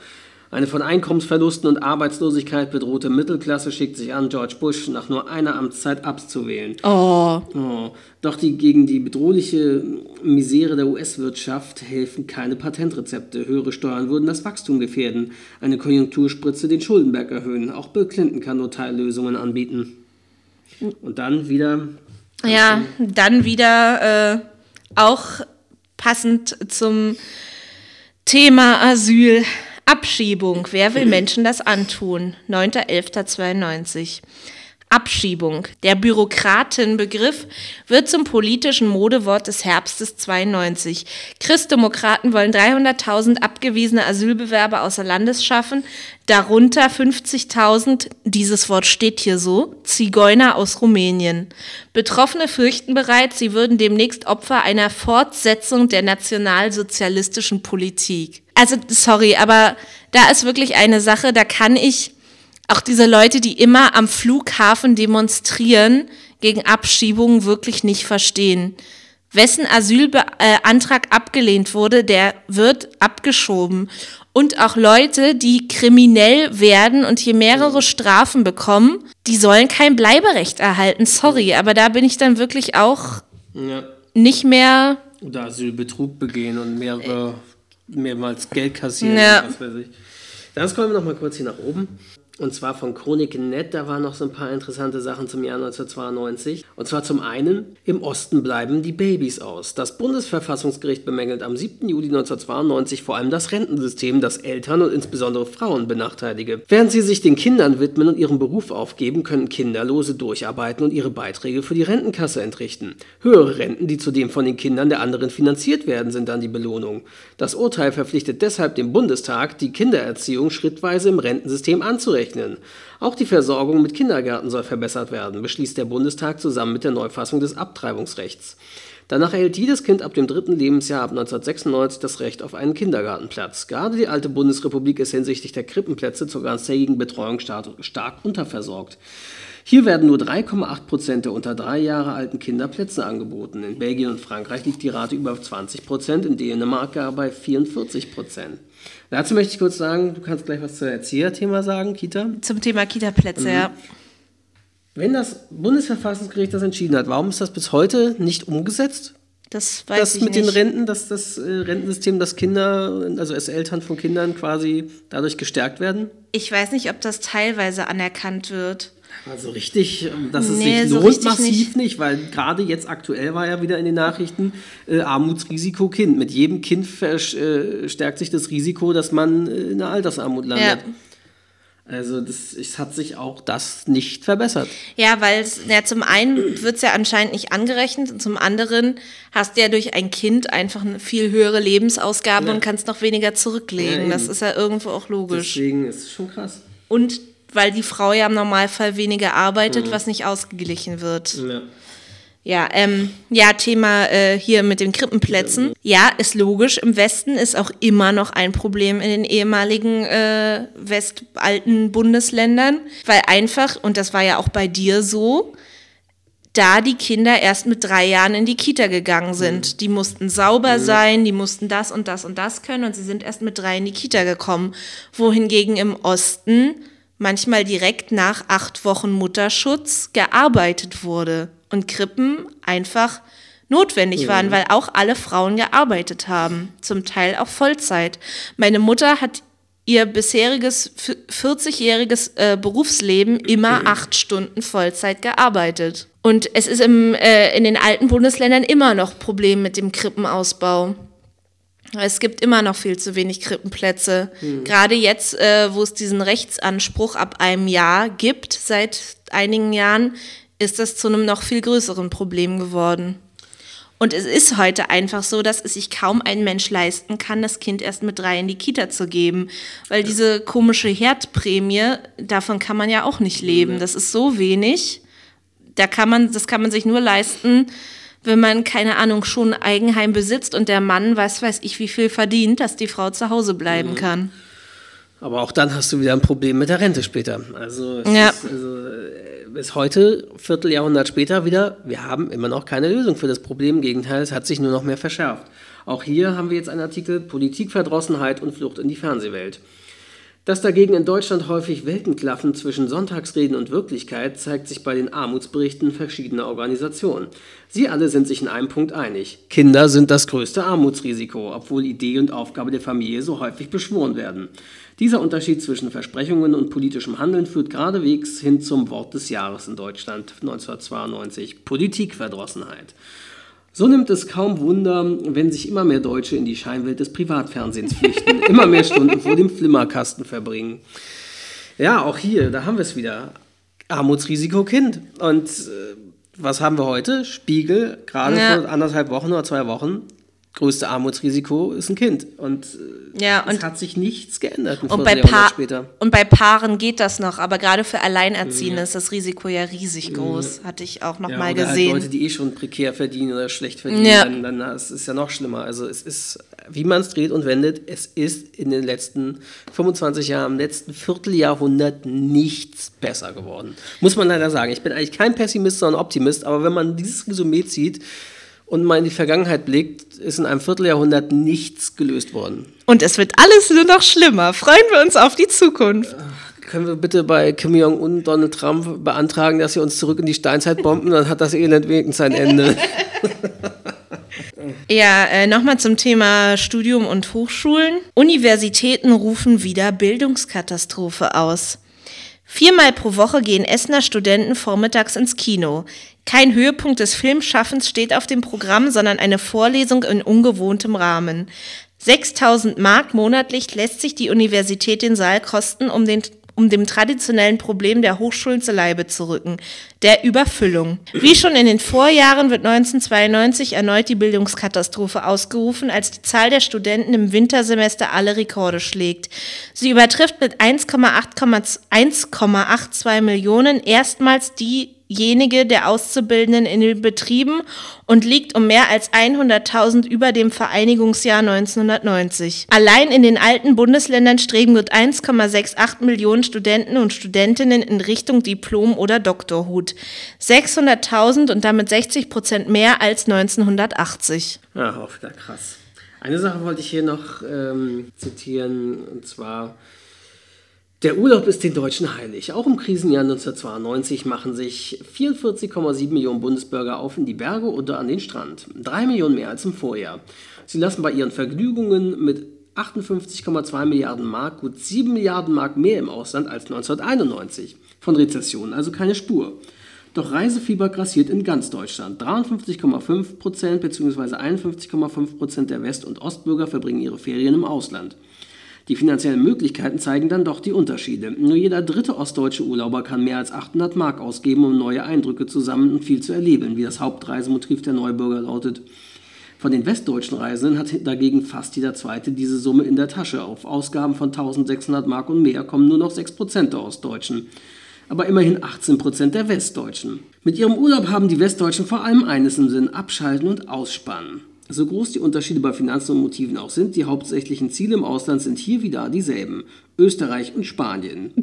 Eine von Einkommensverlusten und Arbeitslosigkeit bedrohte Mittelklasse schickt sich an, George Bush nach nur einer Amtszeit abzuwählen. Oh, Oh, doch die, gegen die bedrohliche Misere der US-Wirtschaft helfen keine Patentrezepte. Höhere Steuern würden das Wachstum gefährden. Eine Konjunkturspritze den Schuldenberg erhöhen. Auch Bill Clinton kann nur Teillösungen anbieten. Und dann wieder. ja, dann wieder äh, auch passend zum Thema Asyl. Abschiebung. Wer will Menschen das antun? 9.11.92. Abschiebung. Der Bürokratenbegriff wird zum politischen Modewort des Herbstes 92. Christdemokraten wollen 300.000 abgewiesene Asylbewerber außer Landes schaffen, darunter 50.000, dieses Wort steht hier so, Zigeuner aus Rumänien. Betroffene fürchten bereits, sie würden demnächst Opfer einer Fortsetzung der nationalsozialistischen Politik. Also, sorry, aber da ist wirklich eine Sache, da kann ich auch diese Leute, die immer am Flughafen demonstrieren gegen Abschiebungen, wirklich nicht verstehen. Wessen Asylantrag abgelehnt wurde, der wird abgeschoben. Und auch Leute, die kriminell werden und hier mehrere Strafen bekommen, die sollen kein Bleiberecht erhalten. Sorry, aber da bin ich dann wirklich auch Ja. nicht mehr. Oder Asylbetrug begehen und mehrere, mehrmals Geld kassieren. Ja. Was weiß ich. Dann scrollen wir noch mal kurz hier nach oben. Und zwar von Chronik.net, da waren noch so ein paar interessante Sachen zum Jahr 1992. Und zwar zum einen, im Osten bleiben die Babys aus. Das Bundesverfassungsgericht bemängelt am 7. Juli 1992 vor allem das Rentensystem, das Eltern und insbesondere Frauen benachteilige. Während sie sich den Kindern widmen und ihren Beruf aufgeben, können Kinderlose durcharbeiten und ihre Beiträge für die Rentenkasse entrichten. Höhere Renten, die zudem von den Kindern der anderen finanziert werden, sind dann die Belohnung. Das Urteil verpflichtet deshalb den Bundestag, die Kindererziehung schrittweise im Rentensystem anzurechnen. Auch die Versorgung mit Kindergärten soll verbessert werden, beschließt der Bundestag zusammen mit der Neufassung des Abtreibungsrechts. Danach erhält jedes Kind ab dem dritten Lebensjahr ab 1996 das Recht auf einen Kindergartenplatz. Gerade die alte Bundesrepublik ist hinsichtlich der Krippenplätze zur ganztägigen Betreuung stark, stark unterversorgt. Hier werden nur 3,8 Prozent der unter drei Jahre alten Kinder Plätze angeboten. In Belgien und Frankreich liegt die Rate über 20 Prozent, in Dänemark gar bei 44 Prozent. Dazu möchte ich kurz sagen, du kannst gleich was zu Erzieherthema sagen, Kita. Zum Thema Kita-Plätze, ja. Wenn das Bundesverfassungsgericht das entschieden hat, warum ist das bis heute nicht umgesetzt? Das weiß das ich mit nicht. den Renten, dass das äh, Rentensystem, dass Kinder, also als Eltern von Kindern quasi dadurch gestärkt werden? Ich weiß nicht, ob das teilweise anerkannt wird. Also richtig, ähm, dass es Nee, sich so lohnt, massiv nicht. weil gerade jetzt aktuell war ja wieder in den Nachrichten äh, Armutsrisiko Kind. Mit jedem Kind verstärkt sich das Risiko, dass man äh, in der Altersarmut landet. Ja. Also das, es hat sich auch das nicht verbessert. Ja, weil ja, zum einen wird es ja anscheinend nicht angerechnet und zum anderen hast du ja durch ein Kind einfach eine viel höhere Lebensausgabe Ja. und kannst noch weniger Ja, zurücklegen. eben. das ist ja irgendwo auch logisch. Deswegen ist es schon krass. Und weil die Frau ja im Normalfall weniger arbeitet, Mhm. was nicht ausgeglichen wird. Ja. Ja, ähm, ja, Thema äh, hier mit den Krippenplätzen. Ja, ist logisch. Im Westen ist auch immer noch ein Problem in den ehemaligen äh, westalten Bundesländern, weil einfach, und das war ja auch bei dir so, da die Kinder erst mit drei Jahren in die Kita gegangen sind. Die mussten sauber sein, die mussten das und das und das können und sie sind erst mit drei in die Kita gekommen. Wohingegen im Osten manchmal direkt nach acht Wochen Mutterschutz gearbeitet wurde und Krippen einfach notwendig waren, weil auch alle Frauen gearbeitet haben, zum Teil auch Vollzeit. Meine Mutter hat ihr bisheriges f- 40-jähriges äh, Berufsleben immer acht Stunden Vollzeit gearbeitet. Und es ist im, äh, in den alten Bundesländern immer noch Problem mit dem Krippenausbau. Es gibt immer noch viel zu wenig Krippenplätze. Gerade jetzt, äh, wo es diesen Rechtsanspruch ab einem Jahr gibt, seit einigen Jahren, ist das zu einem noch viel größeren Problem geworden. Und es ist heute einfach so, dass es sich kaum ein Mensch leisten kann, das Kind erst mit drei in die Kita zu geben. Weil diese komische Herdprämie, davon kann man ja auch nicht leben. Das ist so wenig. Da kann man, das kann man sich nur leisten, wenn man, keine Ahnung, schon ein Eigenheim besitzt und der Mann, weiß weiß ich, wie viel verdient, dass die Frau zu Hause bleiben kann. Aber auch dann hast du wieder ein Problem mit der Rente später. Also, es Ja. ist, also äh, bis heute, Vierteljahrhundert später wieder, wir haben immer noch keine Lösung für das Problem. Im Gegenteil, es hat sich nur noch mehr verschärft. Auch hier haben wir jetzt einen Artikel Politikverdrossenheit und Flucht in die Fernsehwelt. Dass dagegen in Deutschland häufig Welten klaffen zwischen Sonntagsreden und Wirklichkeit, zeigt sich bei den Armutsberichten verschiedener Organisationen. Sie alle sind sich in einem Punkt einig. Kinder sind das größte Armutsrisiko, obwohl Idee und Aufgabe der Familie so häufig beschworen werden. Dieser Unterschied zwischen Versprechungen und politischem Handeln führt geradewegs hin zum Wort des Jahres in Deutschland 1992, Politikverdrossenheit. So nimmt es kaum Wunder, wenn sich immer mehr Deutsche in die Scheinwelt des Privatfernsehens flüchten, immer mehr Stunden vor dem Flimmerkasten verbringen. Ja, auch hier, da haben wir es wieder. Armutsrisiko Kind. Und äh, was haben wir heute? Spiegel, gerade Ja. vor anderthalb Wochen oder zwei Wochen. Größte Armutsrisiko ist ein Kind. Und, äh, Ja, es und- hat sich nichts geändert Und bei, pa später. und bei Paaren geht das noch, aber gerade für Alleinerziehende ist das Risiko ja riesig groß. Hatte ich auch noch Ja, mal oder gesehen. Halt Leute, die eh schon prekär verdienen oder schlecht verdienen, Ja. dann, dann ist es ja noch schlimmer. Also es ist, wie man es dreht und wendet, es ist in den letzten 25 Jahren, im letzten Vierteljahrhundert nichts besser geworden. Muss man leider sagen. Ich bin eigentlich kein Pessimist, sondern Optimist, aber wenn man dieses Resümee zieht und mal in die Vergangenheit blickt, ist in einem Vierteljahrhundert nichts gelöst worden. Und es wird alles nur noch schlimmer. Freuen wir uns auf die Zukunft. Können wir bitte bei Kim Jong-un und Donald Trump beantragen, dass sie uns zurück in die Steinzeit bomben? Dann hat das Elend wenigstens ein Ende. Ja, äh, nochmal zum Thema Studium und Hochschulen. Universitäten rufen wieder Bildungskatastrophe aus. Viermal pro Woche gehen Essener Studenten vormittags ins Kino. Kein Höhepunkt des Filmschaffens steht auf dem Programm, sondern eine Vorlesung in ungewohntem Rahmen. 6000 Mark monatlich lässt sich die Universität den Saal kosten, um, den, um dem traditionellen Problem der Hochschulen zu Leibe zu rücken, der Überfüllung. Wie schon in den Vorjahren wird 1992 erneut die Bildungskatastrophe ausgerufen, als die Zahl der Studenten im Wintersemester alle Rekorde schlägt. Sie übertrifft mit 1,8 1,82 Millionen erstmals diejenige der Auszubildenden in den Betrieben und liegt um mehr als 100.000 über dem Vereinigungsjahr 1990. Allein in den alten Bundesländern streben gut 1,68 Millionen Studenten und Studentinnen in Richtung Diplom oder Doktorhut. 600.000 und damit 60 Prozent mehr als 1980. Ja, auch wieder krass. Eine Sache wollte ich hier noch ähm, zitieren, und zwar, der Urlaub ist den Deutschen heilig. Auch im Krisenjahr 1992 machen sich 44,7 Millionen Bundesbürger auf in die Berge oder an den Strand. Drei Millionen mehr als im Vorjahr. Sie lassen bei ihren Vergnügungen mit 58,2 Milliarden Mark gut 7 Milliarden Mark mehr im Ausland als 1991. Von Rezession also keine Spur. Doch Reisefieber grassiert in ganz Deutschland. 53,5 Prozent bzw. 51,5 Prozent der West- und Ostbürger verbringen ihre Ferien im Ausland. Die finanziellen Möglichkeiten zeigen dann doch die Unterschiede. Nur jeder dritte ostdeutsche Urlauber kann mehr als 800 Mark ausgeben, um neue Eindrücke zu sammeln und viel zu erleben, wie das Hauptreisemotiv der Neubürger lautet. Von den westdeutschen Reisenden hat dagegen fast jeder Zweite diese Summe in der Tasche. Auf Ausgaben von 1600 Mark und mehr kommen nur noch 6% der Ostdeutschen. Aber immerhin 18% der Westdeutschen. Mit ihrem Urlaub haben die Westdeutschen vor allem eines im Sinn, abschalten und ausspannen. So groß die Unterschiede bei Finanzen und Motiven auch sind, die hauptsächlichen Ziele im Ausland sind hier wieder dieselben. Österreich und Spanien.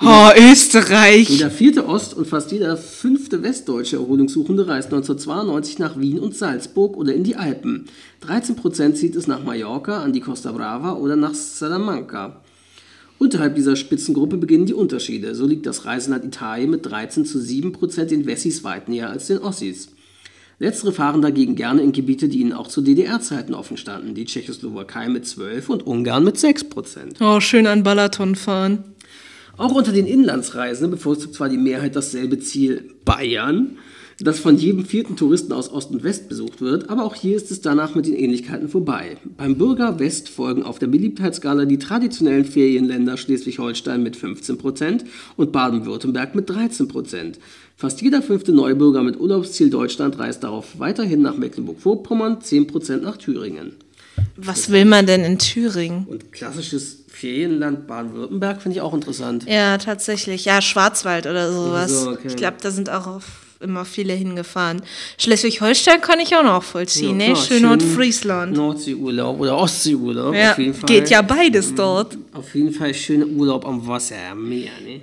Oh, Österreich. Jeder vierte Ost- und fast jeder fünfte westdeutsche Erholungssuchende reist 1992 nach Wien und Salzburg oder in die Alpen. 13% zieht es nach Mallorca, an die Costa Brava oder nach Salamanca. Unterhalb dieser Spitzengruppe beginnen die Unterschiede. So liegt das Reiseland Italien mit 13 zu 7% den Wessis weit näher als den Ossis. Letztere fahren dagegen gerne in Gebiete, die ihnen auch zu DDR-Zeiten offen standen. Die Tschechoslowakei mit 12 und Ungarn mit 6%. Oh, schön an Balaton fahren. Auch unter den Inlandsreisenden bevorzugt zwar die Mehrheit dasselbe Ziel Bayern, das von jedem vierten Touristen aus Ost und West besucht wird, aber auch hier ist es danach mit den Ähnlichkeiten vorbei. Beim Bürger West folgen auf der Beliebtheitsskala die traditionellen Ferienländer Schleswig-Holstein mit 15% und Baden-Württemberg mit 13%. Fast jeder fünfte Neubürger mit Urlaubsziel Deutschland reist darauf weiterhin nach Mecklenburg-Vorpommern, 10% nach Thüringen. Was will man denn in Thüringen? Und klassisches Ferienland Baden-Württemberg finde ich auch interessant. Ja, tatsächlich. Ja, Schwarzwald oder sowas. so, okay. Ich glaube, da sind auch immer viele hingefahren. Schleswig-Holstein kann ich auch noch vollziehen, ne? klar, Schön Nordfriesland. Nordseeurlaub oder Ostseeurlaub. Ja, auf jeden Fall. geht ja beides dort. Auf jeden Fall schöner Urlaub am Wasser, am Meer, ne?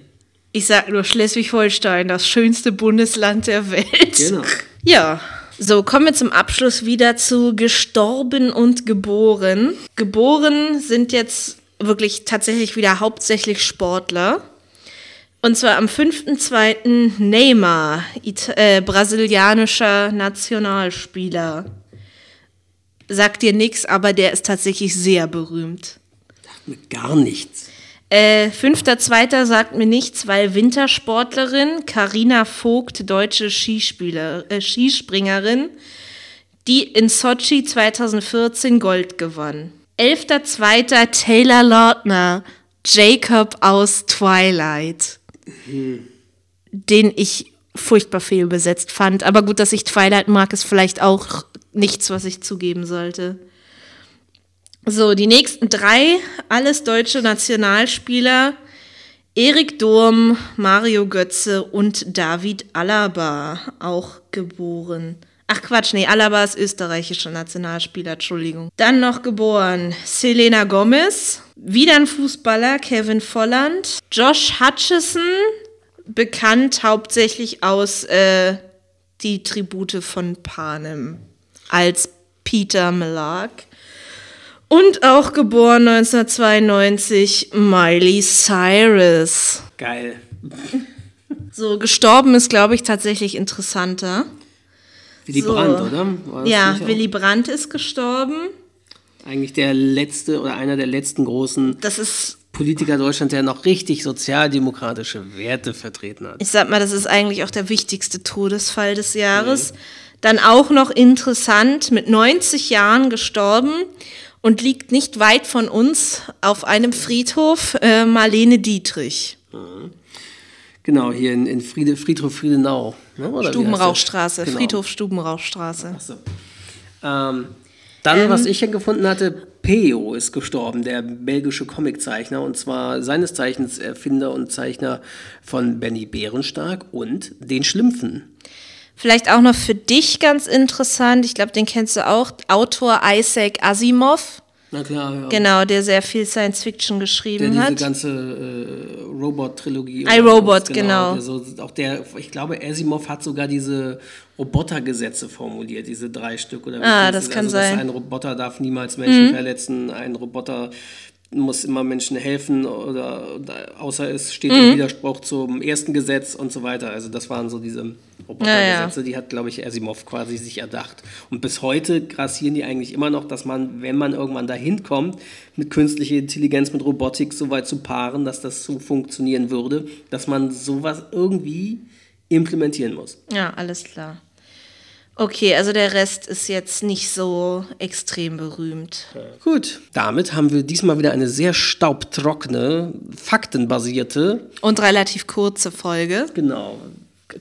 Ich sag nur Schleswig-Holstein, das schönste Bundesland der Welt. Genau. Ja, So, kommen wir zum Abschluss wieder zu gestorben und geboren. Geboren sind jetzt wirklich tatsächlich wieder hauptsächlich Sportler. Und zwar am 5.2. Neymar, äh, brasilianischer Nationalspieler. Sagt dir nichts, aber der ist tatsächlich sehr berühmt. Gar nichts. Äh, 5.2. sagt mir nichts, weil Wintersportlerin Karina Vogt, deutsche Skispieler, äh, Skispringerin, die in Sochi 2014 Gold gewann. 11.2. Taylor Lautner, Jacob aus Twilight, den ich furchtbar fehlbesetzt fand. Aber gut, dass ich Twilight mag, ist vielleicht auch nichts, was ich zugeben sollte. So, die nächsten drei, alles deutsche Nationalspieler. Erik Durm, Mario Götze und David Alaba, auch geboren. Ach Quatsch, nee, Alaba ist österreichischer Nationalspieler, Entschuldigung. Dann noch geboren Selena Gomez, wieder ein Fußballer, Kevin Volland, Josh Hutchison, bekannt hauptsächlich aus äh, Die Tribute von Panem als Peter Millark. Und auch geboren 1992 Miley Cyrus. Geil. So, gestorben ist, glaube ich, tatsächlich interessanter. Willy So. Brandt, oder? Ja, Willy Brandt ist gestorben. Eigentlich der letzte oder einer der letzten großen Das ist, Politiker Deutschlands, der noch richtig sozialdemokratische Werte vertreten hat. ich sag mal, das ist eigentlich auch der wichtigste Todesfall des Jahres. Dann auch noch interessant, mit 90 Jahren gestorben und liegt nicht weit von uns auf einem Friedhof äh, Marlene Dietrich. Genau, hier in, in Friede, Friedhof Friedenau. Ne? Oder? Stubenrauchstraße, Genau. Friedhof Stubenrauchstraße. Achso. Ähm, dann, was ich hier gefunden hatte, Peo ist gestorben, der belgische Comiczeichner, und zwar seines Zeichens Erfinder und Zeichner von Benny Bärenstark und den Schlümpfen. Vielleicht auch noch für dich ganz interessant, ich glaube, den kennst du auch, Autor Isaac Asimov. Na klar, ja. Genau, der sehr viel Science Fiction Der geschrieben diese hat. ganze äh, Robot-Trilogie. I, oder Robot, was, genau. Der so, auch der, ich glaube, Asimov hat sogar diese Robotergesetze formuliert, diese drei Stück. Oder Ah, das kann also, sein. Mhm. Ein Roboter darf niemals Menschen verletzen, ein Roboter muss immer Menschen helfen, oder, oder außer es steht Mhm. im Widerspruch zum ersten Gesetz und so weiter. Also das waren so diese Robotergesetze, die hat, glaube ich, Asimov quasi sich erdacht. Und bis heute grassieren die eigentlich immer noch, dass man, wenn man irgendwann dahin kommt, mit künstlicher Intelligenz, mit Robotik so weit zu paaren, dass das so funktionieren würde, dass man sowas irgendwie implementieren muss. Ja, alles klar. Okay, also der Rest ist jetzt nicht so extrem berühmt. Gut, damit haben wir diesmal wieder eine sehr staubtrockene, faktenbasierte, Und relativ kurze Folge. genau,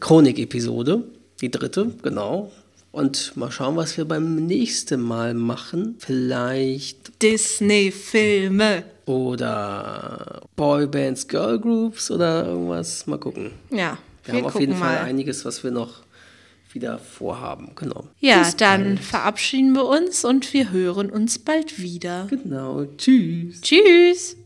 Chronik-Episode, die dritte, genau. Und mal schauen, was wir beim nächsten Mal machen. Vielleicht Disney-Filme. oder Boybands, Girlgroups oder irgendwas. Mal gucken. Ja, Wir wir, haben auf jeden Fall mal. einiges, was wir noch wieder vorhaben. Genau. Ja, Bis dann bald. verabschieden wir uns und wir hören uns bald wieder. Genau. Tschüss. Tschüss.